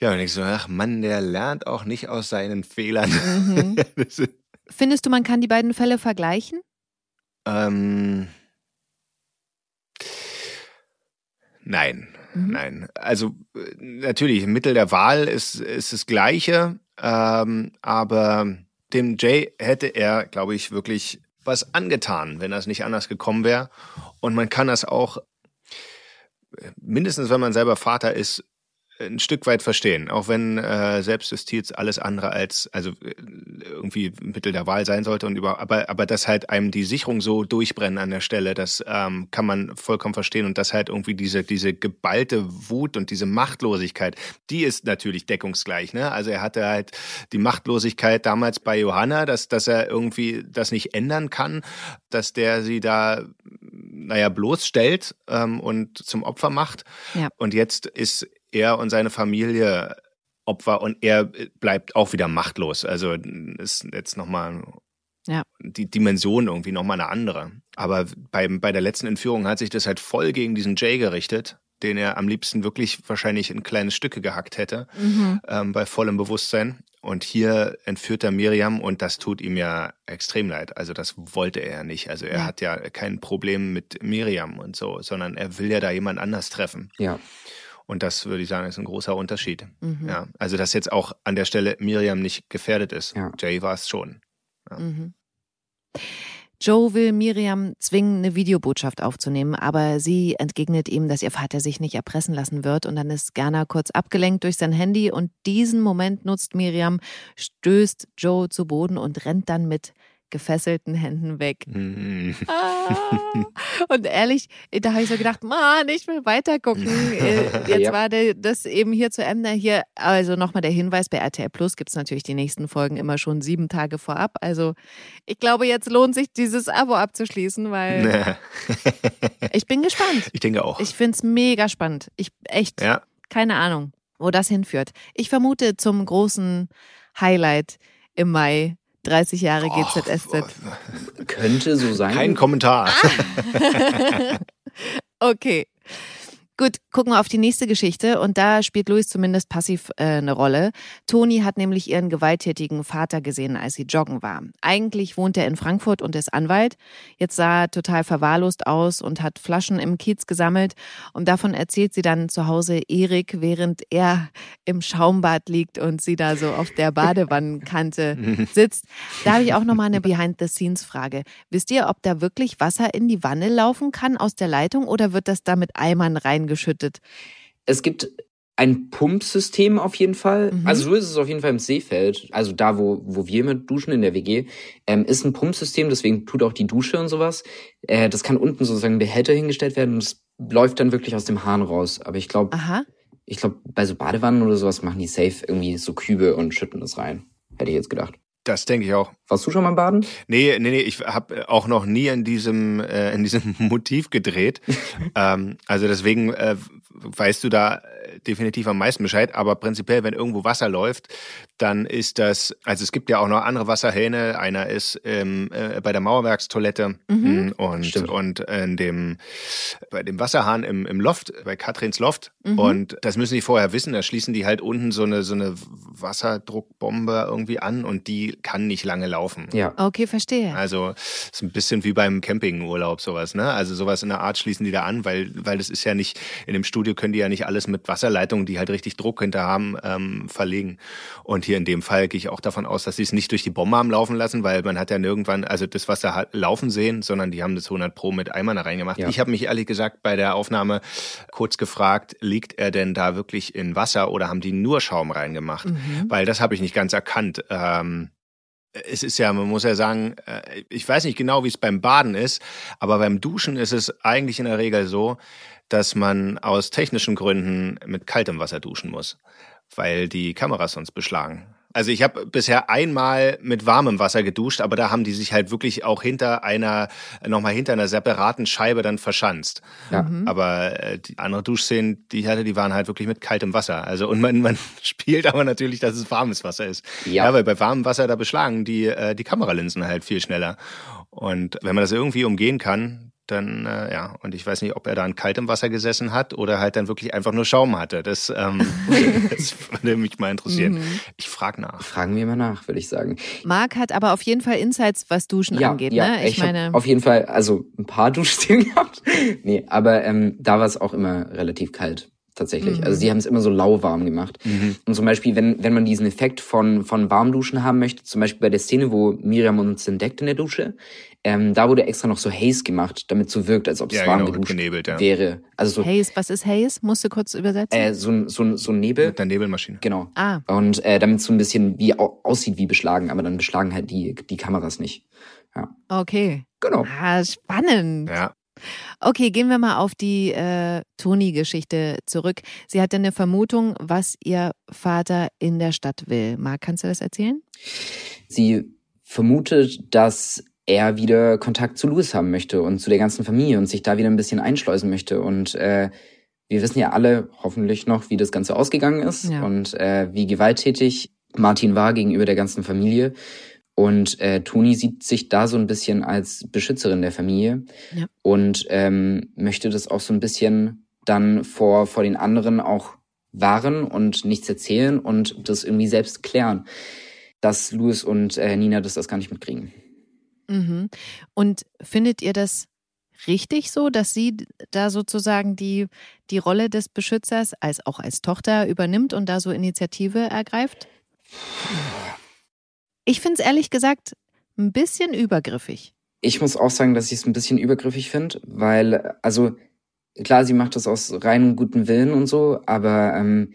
Ja, und ich so, ach Mann, der lernt auch nicht aus seinen Fehlern. Mhm. Findest du, man kann die beiden Fälle vergleichen? Ähm, nein. mhm. nein. Also natürlich, Mittel der Wahl ist, ist das Gleiche, ähm, aber dem Jay hätte er, glaube ich, wirklich was angetan, wenn das nicht anders gekommen wäre. Und man kann das auch, mindestens wenn man selber Vater ist, ein Stück weit verstehen, auch wenn äh, Selbstjustiz alles andere als also äh, irgendwie Mittel der Wahl sein sollte und über aber aber dass halt einem die Sicherung so durchbrennen an der Stelle, das ähm, kann man vollkommen verstehen und dass halt irgendwie diese diese geballte Wut und diese Machtlosigkeit, die ist natürlich deckungsgleich, ne? Also er hatte halt die Machtlosigkeit damals bei Johanna, dass dass er irgendwie das nicht ändern kann, dass der sie da naja bloßstellt ähm, und zum Opfer macht ja. und jetzt ist er und seine Familie Opfer und er bleibt auch wieder machtlos. Also ist jetzt nochmal ja. die Dimension irgendwie nochmal eine andere. Aber beim, bei der letzten Entführung hat sich das halt voll gegen diesen Jay gerichtet, den er am liebsten wirklich wahrscheinlich in kleine Stücke gehackt hätte, mhm. ähm, bei vollem Bewusstsein. Und hier entführt er Miriam und das tut ihm ja extrem leid. Also das wollte er ja nicht. Also er ja. hat ja kein Problem mit Miriam und so, sondern er will ja da jemand anders treffen. Ja. Und das würde ich sagen, ist ein großer Unterschied. Mhm. Ja, also dass jetzt auch an der Stelle Miriam nicht gefährdet ist. Ja. Jay war es schon. Ja. Mhm. Joe will Miriam zwingen, eine Videobotschaft aufzunehmen, aber sie entgegnet ihm, dass ihr Vater sich nicht erpressen lassen wird und dann ist Gerner kurz abgelenkt durch sein Handy und diesen Moment nutzt Miriam, stößt Joe zu Boden und rennt dann mit gefesselten Händen weg. Mhm. Ah. Und ehrlich, da habe ich so gedacht, Mann, ich will weiter gucken. Äh, jetzt ja. war das eben hier zu Ende. Hier, also nochmal der Hinweis, bei RTL Plus gibt es natürlich die nächsten Folgen immer schon sieben Tage vorab. Also ich glaube, jetzt lohnt sich dieses Abo abzuschließen, weil ich bin gespannt. Ich denke auch. Ich finde es mega spannend. Ich echt, ja. keine Ahnung, wo das hinführt. Ich vermute zum großen Highlight im Mai 30 Jahre GZSZ. Könnte so sein. Kein Kommentar. Ah. okay. Gut, gucken wir auf die nächste Geschichte und da spielt Louis zumindest passiv äh, eine Rolle. Toni hat nämlich ihren gewalttätigen Vater gesehen, als sie joggen war. Eigentlich wohnt er in Frankfurt und ist Anwalt. Jetzt sah er total verwahrlost aus und hat Flaschen im Kiez gesammelt und davon erzählt sie dann zu Hause Erik, während er im Schaumbad liegt und sie da so auf der Badewannenkante sitzt. Da habe ich auch nochmal eine Behind-the-Scenes-Frage. Wisst ihr, ob da wirklich Wasser in die Wanne laufen kann aus der Leitung oder wird das da mit Eimern rein geschüttet? Es gibt ein Pumpsystem auf jeden Fall. Mhm. Also so ist es auf jeden Fall im Seefeld. Also da, wo, wo wir mit duschen in der WG, ähm, ist ein Pumpsystem, deswegen tut auch die Dusche und sowas. Äh, das kann unten sozusagen ein Behälter hingestellt werden und es läuft dann wirklich aus dem Hahn raus. Aber ich glaube, ich glaube, bei so Badewannen oder sowas machen die safe irgendwie so Kübe und schütten das rein. Hätte ich jetzt gedacht. Das denke ich auch. Warst du schon mal baden? Nee, nee, nee, ich habe auch noch nie in diesem, äh, in diesem Motiv gedreht. ähm, also deswegen äh, weißt du da definitiv am meisten Bescheid. Aber prinzipiell, wenn irgendwo Wasser läuft, dann ist das, also es gibt ja auch noch andere Wasserhähne. Einer ist ähm, äh, bei der Mauerwerkstoilette mhm. Mm, und, und in dem, bei dem Wasserhahn im, im Loft, bei Katrins Loft. Mhm. Und das müssen die vorher wissen. Da schließen die halt unten so eine, so eine Wasserdruckbombe irgendwie an und die kann nicht lange laufen. Ja. Okay, verstehe. Also ist ein bisschen wie beim Campingurlaub sowas, ne? Also sowas in der Art schließen die da an, weil, weil das ist ja nicht, in dem Studio können die ja nicht alles mit Wasserleitungen, die halt richtig Druck hinter haben, ähm, verlegen. Und hier in dem Fall gehe ich auch davon aus, dass sie es nicht durch die Bombe haben laufen lassen, weil man hat ja nirgendwann, also das Wasser hat laufen sehen, sondern die haben das 100 Pro mit Eimern da reingemacht. Ja. Ich habe mich ehrlich gesagt bei der Aufnahme kurz gefragt, liegt er denn da wirklich in Wasser oder haben die nur Schaum reingemacht? Mhm. Weil das habe ich nicht ganz erkannt. Ähm, es ist ja, man muss ja sagen, äh, ich weiß nicht genau, wie es beim Baden ist, aber beim Duschen ist es eigentlich in der Regel so, dass man aus technischen Gründen mit kaltem Wasser duschen muss, weil die Kameras sonst beschlagen. Also ich habe bisher einmal mit warmem Wasser geduscht, aber da haben die sich halt wirklich auch hinter einer, nochmal hinter einer separaten Scheibe dann verschanzt. Ja. Mhm. Aber äh, die andere Duschszenen, die ich hatte, die waren halt wirklich mit kaltem Wasser. Also und man, man spielt aber natürlich, dass es warmes Wasser ist. Ja, ja weil bei warmem Wasser, da beschlagen die, äh, die Kameralinsen halt viel schneller. Und wenn man das irgendwie umgehen kann, dann äh, ja, und ich weiß nicht, ob er da in kaltem Wasser gesessen hat oder halt dann wirklich einfach nur Schaum hatte. Das, ähm, das würde mich mal interessieren. Mhm. Ich frage nach. Fragen wir mal nach, würde ich sagen. Marc hat aber auf jeden Fall Insights, was Duschen ja, angeht. Ja, ne? ich, ich meine auf jeden Fall, also ein paar Duschstil gehabt. nee, aber ähm, da war es auch immer relativ kalt tatsächlich. Mhm. Also sie haben es immer so lauwarm gemacht. Mhm. Und zum Beispiel, wenn, wenn man diesen Effekt von, von Warmduschen haben möchte, zum Beispiel bei der Szene, wo Miriam uns entdeckt in der Dusche, ähm, da wurde extra noch so Haze gemacht, damit so wirkt, als ob es ja, warm genau, geduscht ja. wäre. Also so, Haze, was ist Haze? Musst du kurz übersetzen? Äh, so, so, so ein Nebel. Mit der Nebelmaschine. Genau. Ah. Und äh, damit so ein bisschen wie aussieht wie beschlagen, aber dann beschlagen halt die, die Kameras nicht. Ja. Okay. Genau. Ah, spannend. Ja. Okay, gehen wir mal auf die äh, Toni-Geschichte zurück. Sie hatte eine Vermutung, was ihr Vater in der Stadt will. Marc, kannst du das erzählen? Sie vermutet, dass er wieder Kontakt zu Louis haben möchte und zu der ganzen Familie und sich da wieder ein bisschen einschleusen möchte. Und äh, wir wissen ja alle hoffentlich noch, wie das Ganze ausgegangen ist ja. und äh, wie gewalttätig Martin war gegenüber der ganzen Familie. Und äh, Toni sieht sich da so ein bisschen als Beschützerin der Familie ja. und ähm, möchte das auch so ein bisschen dann vor, vor den anderen auch wahren und nichts erzählen und das irgendwie selbst klären, dass Louis und äh, Nina das, das gar nicht mitkriegen. Mhm. Und findet ihr das richtig so, dass sie da sozusagen die, die Rolle des Beschützers als auch als Tochter übernimmt und da so Initiative ergreift? Ich finde es ehrlich gesagt ein bisschen übergriffig. Ich muss auch sagen, dass ich es ein bisschen übergriffig finde, weil, also klar, sie macht das aus reinem guten Willen und so, aber ähm,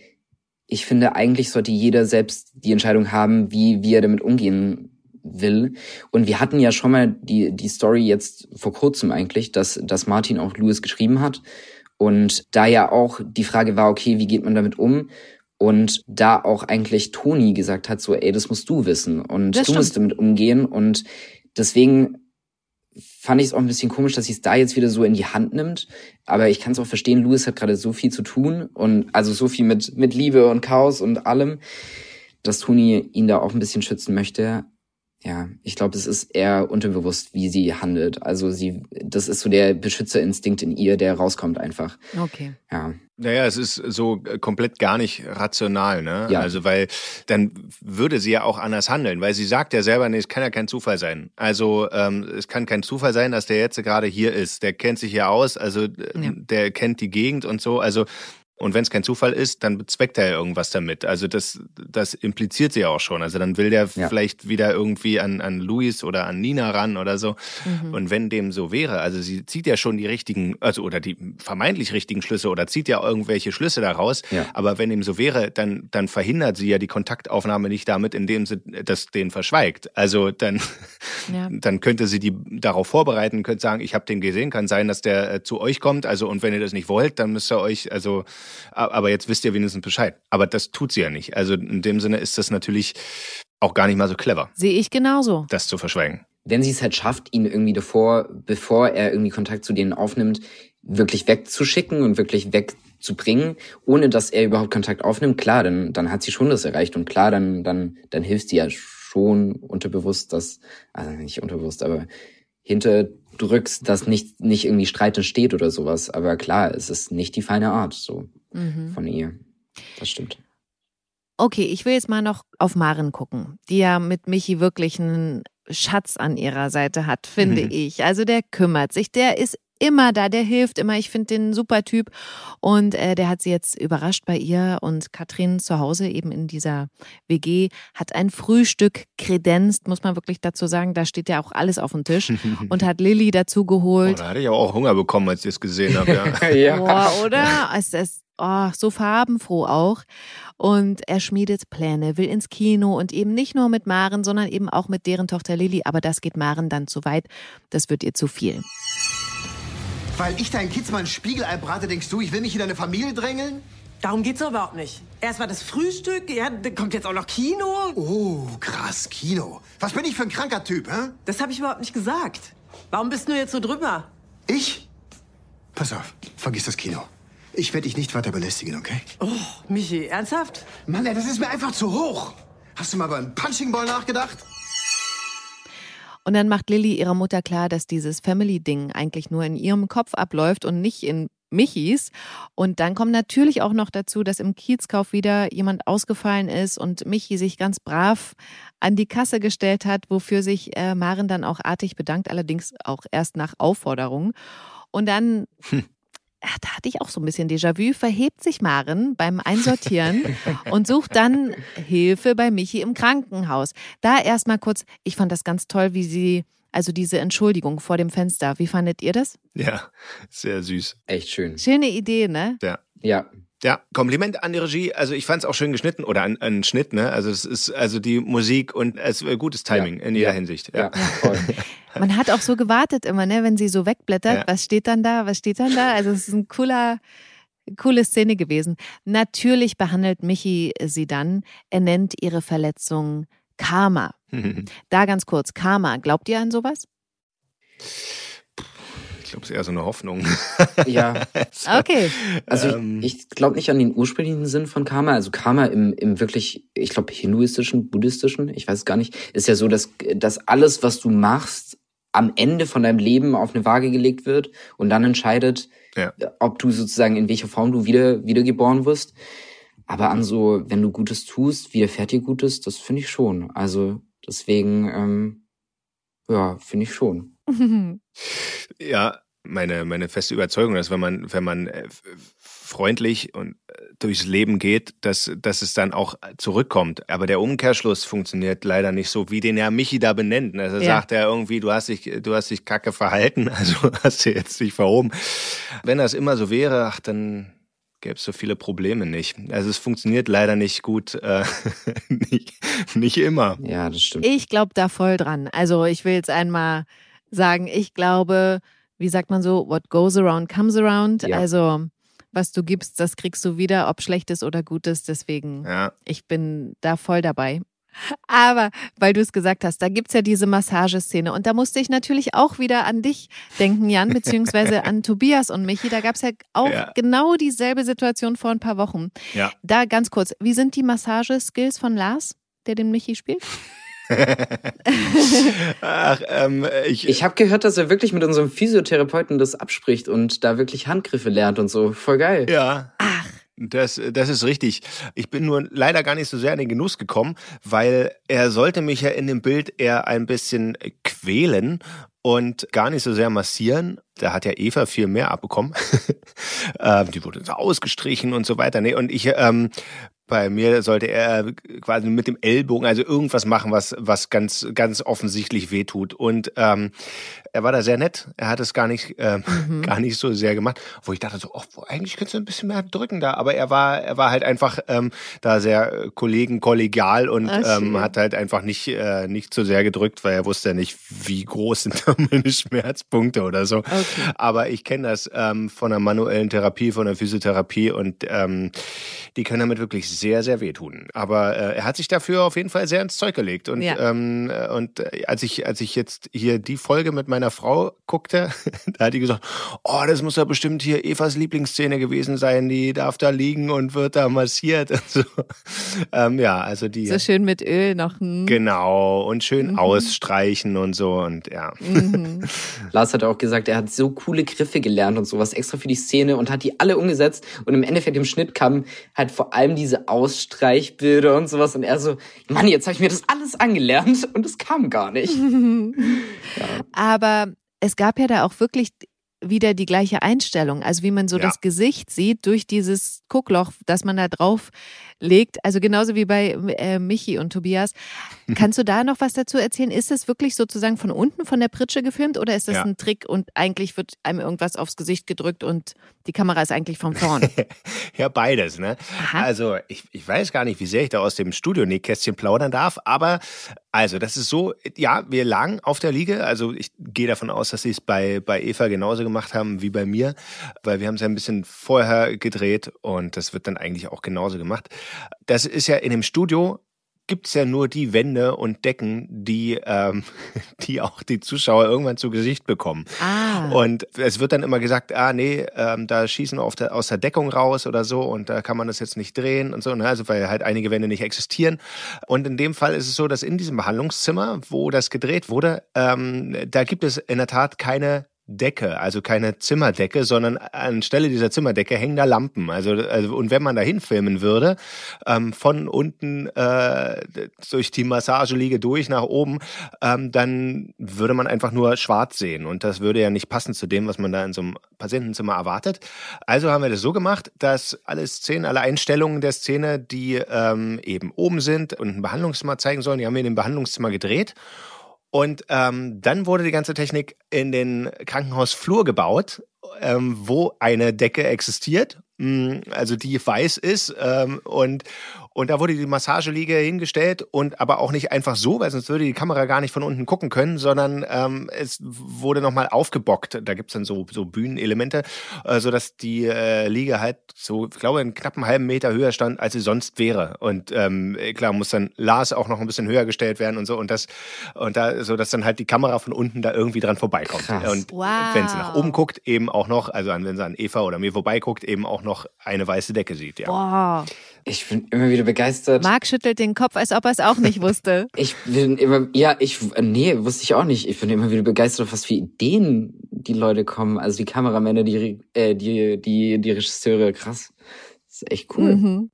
ich finde, eigentlich sollte jeder selbst die Entscheidung haben, wie, wie er damit umgehen will. Und wir hatten ja schon mal die, die Story jetzt vor kurzem eigentlich, dass, dass Martin auch Louis geschrieben hat. Und da ja auch die Frage war, okay, wie geht man damit um? Und da auch eigentlich Toni gesagt hat, so, ey, das musst du wissen und das du musst damit umgehen. Und deswegen fand ich es auch ein bisschen komisch, dass sie es da jetzt wieder so in die Hand nimmt. Aber ich kann es auch verstehen, Louis hat gerade so viel zu tun und also so viel mit, mit Liebe und Chaos und allem, dass Toni ihn da auch ein bisschen schützen möchte ja, ich glaube, es ist eher unterbewusst, wie sie handelt. Also sie, das ist so der Beschützerinstinkt in ihr, der rauskommt einfach. Okay. Ja. Naja, es ist so komplett gar nicht rational, ne? Ja. Also, weil dann würde sie ja auch anders handeln, weil sie sagt ja selber, nee, es kann ja kein Zufall sein. Also, ähm, es kann kein Zufall sein, dass der jetzt gerade hier ist. Der kennt sich ja aus, also ja. der kennt die Gegend und so. Also, und wenn es kein Zufall ist, dann bezweckt er ja irgendwas damit. Also das, das impliziert sie ja auch schon. Also dann will der ja. vielleicht wieder irgendwie an, an Luis oder an Nina ran oder so. Mhm. Und wenn dem so wäre, also sie zieht ja schon die richtigen, also oder die vermeintlich richtigen Schlüsse oder zieht ja irgendwelche Schlüsse daraus. Ja. Aber wenn dem so wäre, dann, dann verhindert sie ja die Kontaktaufnahme nicht damit, indem sie das den verschweigt. Also dann, ja. dann könnte sie die darauf vorbereiten, könnte sagen, ich habe den gesehen, kann sein, dass der äh, zu euch kommt. Also und wenn ihr das nicht wollt, dann müsst ihr euch, also aber jetzt wisst ihr wenigstens Bescheid. Aber das tut sie ja nicht. Also in dem Sinne ist das natürlich auch gar nicht mal so clever. Sehe ich genauso. Das zu verschweigen. Wenn sie es halt schafft, ihn irgendwie davor, bevor er irgendwie Kontakt zu denen aufnimmt, wirklich wegzuschicken und wirklich wegzubringen, ohne dass er überhaupt Kontakt aufnimmt, klar, dann, dann hat sie schon das erreicht. Und klar, dann, dann, dann hilft sie ja schon unterbewusst, dass, also nicht unterbewusst, aber hinterdrückst, dass nicht, nicht irgendwie Streit entsteht oder sowas. Aber klar, es ist nicht die feine Art, so mhm. von ihr. Das stimmt. Okay, ich will jetzt mal noch auf Maren gucken, die ja mit Michi wirklich einen Schatz an ihrer Seite hat, finde mhm. ich. Also der kümmert sich, der ist immer da, der hilft immer. Ich finde den super Typ. Und äh, der hat sie jetzt überrascht bei ihr und Katrin zu Hause eben in dieser WG, hat ein Frühstück kredenzt, muss man wirklich dazu sagen. Da steht ja auch alles auf dem Tisch und hat Lilly dazu geholt. Oh, da hatte ich auch Hunger bekommen, als ich es gesehen habe. Ja. ja. Boah, oder? Es ist oh, so farbenfroh auch. Und er schmiedet Pläne, will ins Kino und eben nicht nur mit Maren, sondern eben auch mit deren Tochter Lilly. Aber das geht Maren dann zu weit. Das wird ihr zu viel. Weil ich deinen Kids mal ein Spiegelei brate, denkst du, ich will mich in deine Familie drängeln? Darum geht's doch überhaupt nicht. Erst war das Frühstück, ja, dann kommt jetzt auch noch Kino. Oh, krass, Kino. Was bin ich für ein kranker Typ, hä? Das habe ich überhaupt nicht gesagt. Warum bist du jetzt so drüber? Ich? Pass auf, vergiss das Kino. Ich werde dich nicht weiter belästigen, okay? Oh, Michi, ernsthaft? Mann, ey, das ist mir einfach zu hoch. Hast du mal über einen Punching Ball nachgedacht? Und dann macht Lilly ihrer Mutter klar, dass dieses Family-Ding eigentlich nur in ihrem Kopf abläuft und nicht in Michis. Und dann kommt natürlich auch noch dazu, dass im Kiezkauf wieder jemand ausgefallen ist und Michi sich ganz brav an die Kasse gestellt hat, wofür sich äh, Maren dann auch artig bedankt, allerdings auch erst nach Aufforderung. Und dann hm. Ach, da hatte ich auch so ein bisschen Déjà-vu, verhebt sich Maren beim Einsortieren und sucht dann Hilfe bei Michi im Krankenhaus. Da erstmal kurz, ich fand das ganz toll, wie sie, also diese Entschuldigung vor dem Fenster. Wie fandet ihr das? Ja, sehr süß. Echt schön. Schöne Idee, ne? Ja. Ja. Ja, Kompliment an die Regie. Also ich fand es auch schön geschnitten oder an, an Schnitt, ne? Also es ist also die Musik und es ist gutes Timing Ja. in jeder Ja. Hinsicht. Ja, voll. Man hat auch so gewartet immer, ne, wenn sie so wegblättert, Ja. was steht dann da, was steht dann da? Also es ist ein cooler, coole Szene gewesen. Natürlich behandelt Michi sie dann, er nennt ihre Verletzung Karma. Da ganz kurz, Karma, glaubt ihr an sowas? Ich glaube, es ist eher so eine Hoffnung. Ja. Okay. Also Ähm. ich, ich glaube nicht an den ursprünglichen Sinn von Karma. Also Karma im, im wirklich, ich glaube, hinduistischen, buddhistischen, ich weiß gar nicht, ist ja so, dass, dass alles, was du machst, am Ende von deinem Leben auf eine Waage gelegt wird und dann entscheidet, Ja. ob du sozusagen in welcher Form du wieder wiedergeboren wirst. Aber an so, wenn du Gutes tust, widerfährt dir Gutes, das finde ich schon. Also deswegen, ähm, ja, finde ich schon. Ja, meine, meine feste Überzeugung ist, wenn man, wenn man äh, freundlich und äh, durchs Leben geht, dass, dass es dann auch zurückkommt. Aber der Umkehrschluss funktioniert leider nicht so, wie den Herr Michi da benennt. Also Ja. sagt er irgendwie, du hast dich, du hast dich kacke verhalten, also hast du jetzt dich verhoben. Wenn das immer so wäre, ach, dann gäbe es so viele Probleme nicht. Also es funktioniert leider nicht gut, äh, nicht, nicht immer. Ja, das stimmt. Ich glaube da voll dran. Also ich will jetzt einmal sagen, ich glaube, wie sagt man so, what goes around comes around. Ja. Also was du gibst, das kriegst du wieder, ob schlechtes oder gutes. Deswegen, Ja. ich bin da voll dabei. Aber weil du es gesagt hast, da gibt's ja diese Massageszene. Und da musste ich natürlich auch wieder an dich denken, Jan, beziehungsweise an Tobias und Michi. Da gab's ja auch Ja. genau dieselbe Situation vor ein paar Wochen. Ja. Da ganz kurz, wie sind die Massageskills von Lars, der den Michi spielt? Ach, ähm, ich, Ich habe gehört, dass er wirklich mit unserem Physiotherapeuten das abspricht und da wirklich Handgriffe lernt und so. Voll geil. Ja. Ach. Das, das ist richtig. Ich bin nur leider gar nicht so sehr in den Genuss gekommen, weil er sollte mich ja in dem Bild eher ein bisschen quälen und gar nicht so sehr massieren. Da hat ja Eva viel mehr abbekommen. ähm, die wurde so ausgestrichen und so weiter. Nee, und ich, ähm, bei mir sollte er quasi mit dem Ellbogen, also irgendwas machen, was, was ganz, ganz offensichtlich wehtut. Und ähm, er war da sehr nett. Er hat es gar nicht, ähm, gar nicht so sehr gemacht. Wo ich dachte so, oh, eigentlich könntest du ein bisschen mehr drücken da. Aber er war, er war halt einfach ähm, da sehr äh, kollegenkollegial und schön. ähm, hat halt einfach nicht, äh, nicht so sehr gedrückt, weil er wusste ja nicht, wie groß sind da meine Schmerzpunkte oder so. Okay. Aber ich kenne das ähm, von der manuellen Therapie, von der Physiotherapie und ähm, die können damit wirklich sehr, sehr wehtun. Aber äh, er hat sich dafür auf jeden Fall sehr ins Zeug gelegt. Und, Ja. ähm, äh, und äh, als ich, als ich jetzt hier die Folge mit meiner Frau guckte, da hat die gesagt, oh, das muss ja bestimmt hier Evas Lieblingsszene gewesen sein, die darf da liegen und wird da massiert und so. Ähm, ja, also die. So schön mit Öl noch. Hm. Genau, und schön Mhm. ausstreichen und so und ja. Mhm. Lars hat auch gesagt, er hat so coole Griffe gelernt und sowas extra für die Szene und hat die alle umgesetzt. Und im Endeffekt im Schnitt kamen halt vor allem diese Ausstreichbilder und sowas. Und er so, Mann, jetzt habe ich mir das alles angelernt und es kam gar nicht. Aber es gab ja da auch wirklich wieder die gleiche Einstellung. Also wie man so Ja. das Gesicht sieht durch dieses Guckloch, das man da drauf legt. Also genauso wie bei äh, Michi und Tobias. Kannst du da noch was dazu erzählen? Ist es wirklich sozusagen von unten von der Pritsche gefilmt oder ist das Ja. ein Trick und eigentlich wird einem irgendwas aufs Gesicht gedrückt und die Kamera ist eigentlich von vorn? Ja, beides, ne? Aha. Also, ich, ich weiß gar nicht, wie sehr ich da aus dem Studio-Nähkästchen plaudern darf, aber also, das ist so, ja, wir lagen auf der Liege, also ich gehe davon aus, dass sie es bei, bei Eva genauso gemacht haben wie bei mir, weil wir haben es ja ein bisschen vorher gedreht und das wird dann eigentlich auch genauso gemacht. Das ist ja in dem Studio gibt's ja nur die Wände und Decken, die, ähm, die auch die Zuschauer irgendwann zu Gesicht bekommen. Ah. Und es wird dann immer gesagt, ah nee, ähm, da schießen auf der, aus der Deckung raus oder so und da kann man das jetzt nicht drehen und so, ne? also weil halt einige Wände nicht existieren. Und in dem Fall ist es so, dass in diesem Behandlungszimmer, wo das gedreht wurde, ähm, da gibt es in der Tat keine Decke, also keine Zimmerdecke, sondern anstelle dieser Zimmerdecke hängen da Lampen. Also, also und wenn man da hinfilmen würde, ähm, von unten äh, durch die Massageliege durch nach oben, ähm, dann würde man einfach nur schwarz sehen. Und das würde ja nicht passen zu dem, was man da in so einem Patientenzimmer erwartet. Also haben wir das so gemacht, dass alle Szenen, alle Einstellungen der Szene, die ähm, eben oben sind und ein Behandlungszimmer zeigen sollen, die haben wir in dem Behandlungszimmer gedreht. Und ähm, dann wurde die ganze Technik in den Krankenhausflur gebaut, ähm, wo eine Decke existiert, mh, mm, also die weiß ist ähm, und und da wurde die Massageliege hingestellt und aber auch nicht einfach so, weil sonst würde die Kamera gar nicht von unten gucken können, sondern ähm, es wurde nochmal aufgebockt. Da gibt's dann so, so Bühnenelemente, äh, sodass die äh, Liege halt so, ich glaube, einen knappen halben Meter höher stand, als sie sonst wäre. Und ähm, klar muss dann Lars auch noch ein bisschen höher gestellt werden und so und das und da, so dass dann halt die Kamera von unten da irgendwie dran vorbeikommt. Krass. Und wow. wenn sie nach oben guckt, eben auch noch, also wenn sie an Eva oder mir vorbeiguckt, eben auch noch eine weiße Decke sieht. Ja. Boah. Ich bin immer wieder begeistert. Marc schüttelt den Kopf, als ob er es auch nicht wusste. ich bin immer, ja, ich, nee, wusste ich auch nicht. Ich bin immer wieder begeistert, was für Ideen die Leute kommen. Also die Kameramänner, die, äh, die, die, die Regisseure, krass. Das ist echt cool. Mhm.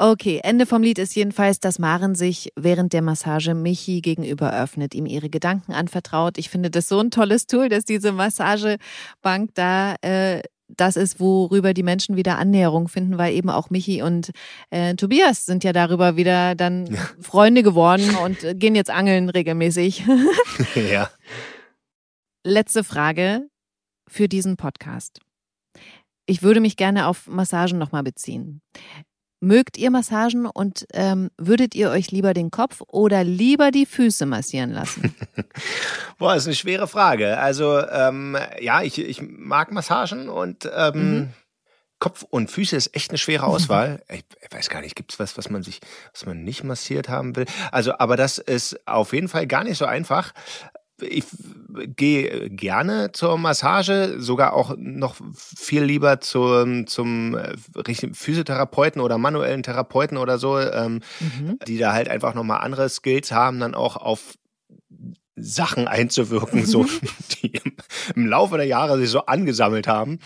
Okay, Ende vom Lied ist jedenfalls, dass Maren sich während der Massage Michi gegenüber öffnet, ihm ihre Gedanken anvertraut. Ich finde das so ein tolles Tool, dass diese Massagebank da äh, das ist, worüber die Menschen wieder Annäherung finden, weil eben auch Michi und äh, Tobias sind ja darüber wieder dann ja. Freunde geworden und gehen jetzt angeln regelmäßig. ja. Letzte Frage für diesen Podcast. Ich würde mich gerne auf Massagen nochmal beziehen. Mögt ihr Massagen und ähm, würdet ihr euch lieber den Kopf oder lieber die Füße massieren lassen? Boah, ist eine schwere Frage. Also ähm, ja, ich, ich mag Massagen und ähm, mhm. Kopf und Füße ist echt eine schwere Auswahl. Ich, ich weiß gar nicht, gibt es was, was man sich, was man nicht massiert haben will? Also, aber das ist auf jeden Fall gar nicht so einfach ich gehe gerne zur Massage, sogar auch noch viel lieber zum, zum äh, richtigen Physiotherapeuten oder manuellen Therapeuten oder so, ähm, mhm. die da halt einfach nochmal andere Skills haben, dann auch auf Sachen einzuwirken, so die im, im, Laufe der Jahre sich so angesammelt haben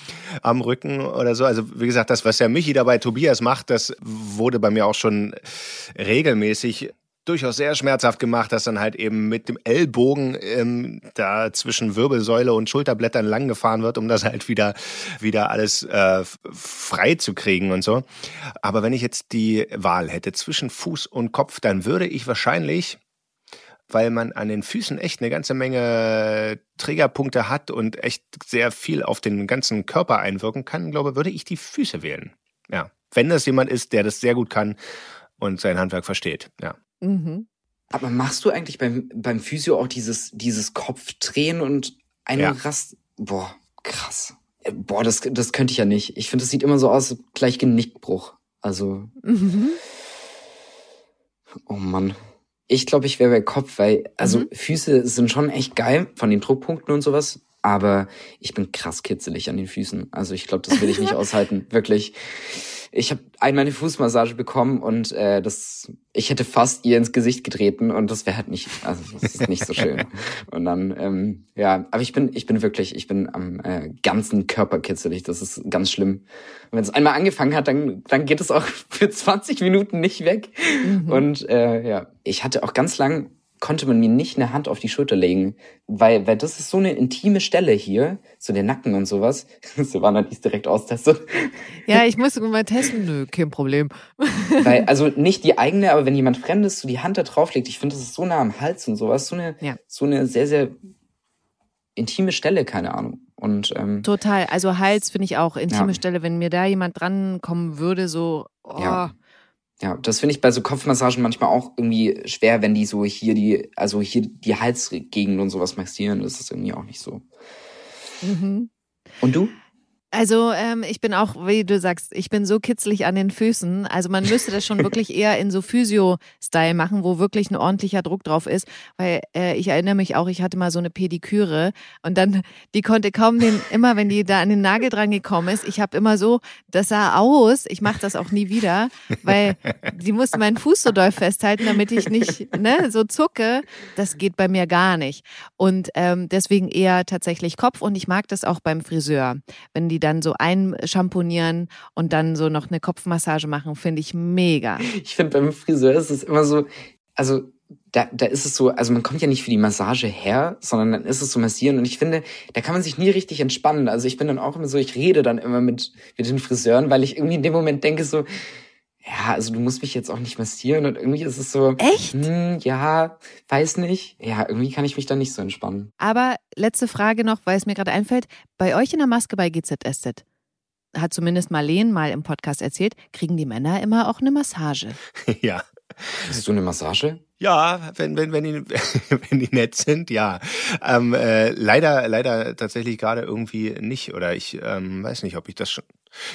am Rücken oder so. Also wie gesagt, das, was der Michi dabei Tobias macht, das wurde bei mir auch schon regelmäßig durchaus sehr schmerzhaft gemacht, dass dann halt eben mit dem Ellbogen ähm, da zwischen Wirbelsäule und Schulterblättern lang gefahren wird, um das halt wieder, wieder alles äh, frei zu kriegen und so. Aber wenn ich jetzt die Wahl hätte zwischen Fuß und Kopf, dann würde ich wahrscheinlich weil man an den Füßen echt eine ganze Menge Triggerpunkte hat und echt sehr viel auf den ganzen Körper einwirken kann, glaube würde ich die Füße wählen. Ja, wenn das jemand ist, der das sehr gut kann und sein Handwerk versteht. Ja. Mhm. Aber machst du eigentlich beim, beim Physio auch dieses, dieses Kopfdrehen und eine ja. Rast? Boah, krass. Äh, boah, das, das könnte ich ja nicht. Ich finde, das sieht immer so aus, gleich Genickbruch. Also. Mhm. Oh Mann. Ich glaube, ich wäre bei Kopf, weil, also mhm. Füße sind schon echt geil von den Druckpunkten und sowas. Aber ich bin krass kitzelig an den Füßen. Also ich glaube, das will ich nicht aushalten. Wirklich ich habe einmal eine Fußmassage bekommen und äh, das, ich hätte fast ihr ins Gesicht getreten und das wäre halt nicht, also das ist nicht so schön. Und dann, ähm, ja, aber ich bin, ich bin wirklich, ich bin am äh, ganzen Körper kitzelig. Das ist ganz schlimm. Und wenn es einmal angefangen hat, dann, dann geht es auch für 20 Minuten nicht weg. Mhm. Und äh, ja, ich hatte auch ganz lang konnte man mir nicht eine Hand auf die Schulter legen, weil, weil das ist so eine intime Stelle hier, so der Nacken und sowas. Silvana, ist direkt austestet. Ja, ich musste mal testen. Nö, kein Problem. Weil, also nicht die eigene, aber wenn jemand Fremdes so die Hand da drauflegt, ich finde, das ist so nah am Hals und sowas, so eine, ja. so eine sehr, sehr intime Stelle, keine Ahnung. Und, ähm, Total. Also Hals finde ich auch intime ja. Stelle. Wenn mir da jemand drankommen würde, so, oh, ja. Ja, das finde ich bei so Kopfmassagen manchmal auch irgendwie schwer, wenn die so hier die, also hier die Halsgegend und sowas massieren. Das ist irgendwie auch nicht so. Mhm. Und du? Also ähm, ich bin auch, wie du sagst, ich bin so kitzlig an den Füßen. Also man müsste das schon wirklich eher in so Physio-Style machen, wo wirklich ein ordentlicher Druck drauf ist. Weil äh, ich erinnere mich auch, ich hatte mal so eine Pediküre und dann, die konnte kaum den, immer wenn die da an den Nagel dran gekommen ist, ich habe immer so, das sah aus, ich mache das auch nie wieder, weil die musste meinen Fuß so doll festhalten, damit ich nicht ne, so zucke. Das geht bei mir gar nicht. Und ähm, deswegen eher tatsächlich Kopf und ich mag das auch beim Friseur. Wenn die dann so einschamponieren und dann so noch eine Kopfmassage machen, finde ich mega. Ich finde beim Friseur ist es immer so, also da, da ist es so, also man kommt ja nicht für die Massage her, sondern dann ist es so massieren und ich finde, da kann man sich nie richtig entspannen. Also ich bin dann auch immer so, ich rede dann immer mit, mit den Friseuren, weil ich irgendwie in dem Moment denke so, ja, also du musst mich jetzt auch nicht massieren und irgendwie ist es so. Echt? Hm, ja, weiß nicht. Ja, irgendwie kann ich mich da nicht so entspannen. Aber letzte Frage noch, weil es mir gerade einfällt. Bei euch in der Maske bei GZSZ, hat zumindest Marleen mal im Podcast erzählt, kriegen die Männer immer auch eine Massage. ja. Hast du eine Massage? Ja, wenn, wenn, wenn, die, wenn die nett sind, ja. Ähm, äh, leider, leider tatsächlich gerade irgendwie nicht. Oder ich ähm, weiß nicht, ob ich das schon.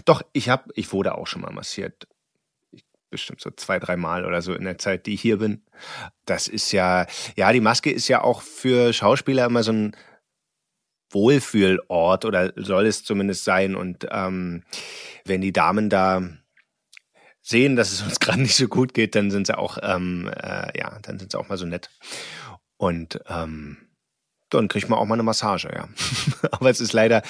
Doch, ich hab, ich wurde auch schon mal massiert bestimmt so zwei, drei Mal oder so in der Zeit, die ich hier bin. Das ist ja, ja, die Maske ist ja auch für Schauspieler immer so ein Wohlfühlort oder soll es zumindest sein. Und ähm, wenn die Damen da sehen, dass es uns gerade nicht so gut geht, dann sind sie auch, ähm, äh, ja, dann sind sie auch mal so nett. Und ähm, dann kriegt man auch mal eine Massage, ja. Aber es ist leider,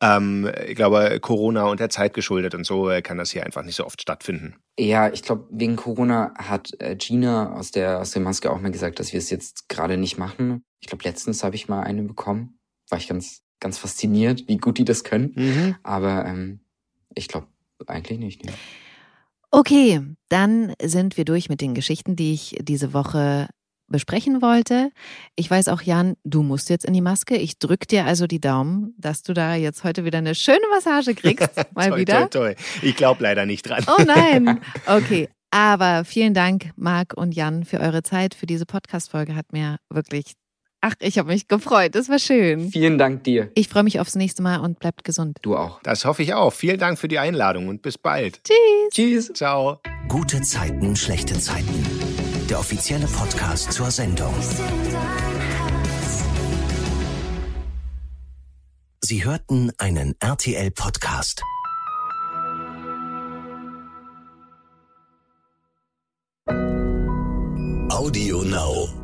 ähm, ich glaube, Corona und der Zeit geschuldet und so äh, kann das hier einfach nicht so oft stattfinden. Ja, ich glaube, wegen Corona hat äh, Gina aus der, aus der Maske auch mal gesagt, dass wir es jetzt gerade nicht machen. Ich glaube, letztens habe ich mal eine bekommen. War ich ganz, ganz fasziniert, wie gut die das können. Mhm. Aber ähm, ich glaube eigentlich nicht. Nee. Okay, dann sind wir durch mit den Geschichten, die ich diese Woche besprechen wollte. Ich weiß auch, Jan, du musst jetzt in die Maske. Ich drück dir also die Daumen, dass du da jetzt heute wieder eine schöne Massage kriegst. Mal toi, wieder. Toi, toi. Ich glaube leider nicht dran. Oh nein. Okay. Aber vielen Dank, Marc und Jan, für eure Zeit, für diese Podcast-Folge. Hat mir wirklich Ach, ich habe mich gefreut. Das war schön. Vielen Dank dir. Ich freue mich aufs nächste Mal und bleibt gesund. Du auch. Das hoffe ich auch. Vielen Dank für die Einladung und bis bald. Tschüss. Tschüss. Ciao. Gute Zeiten, schlechte Zeiten. Der offizielle Podcast zur Sendung. Sie hörten einen RTL-Podcast. Audio Now.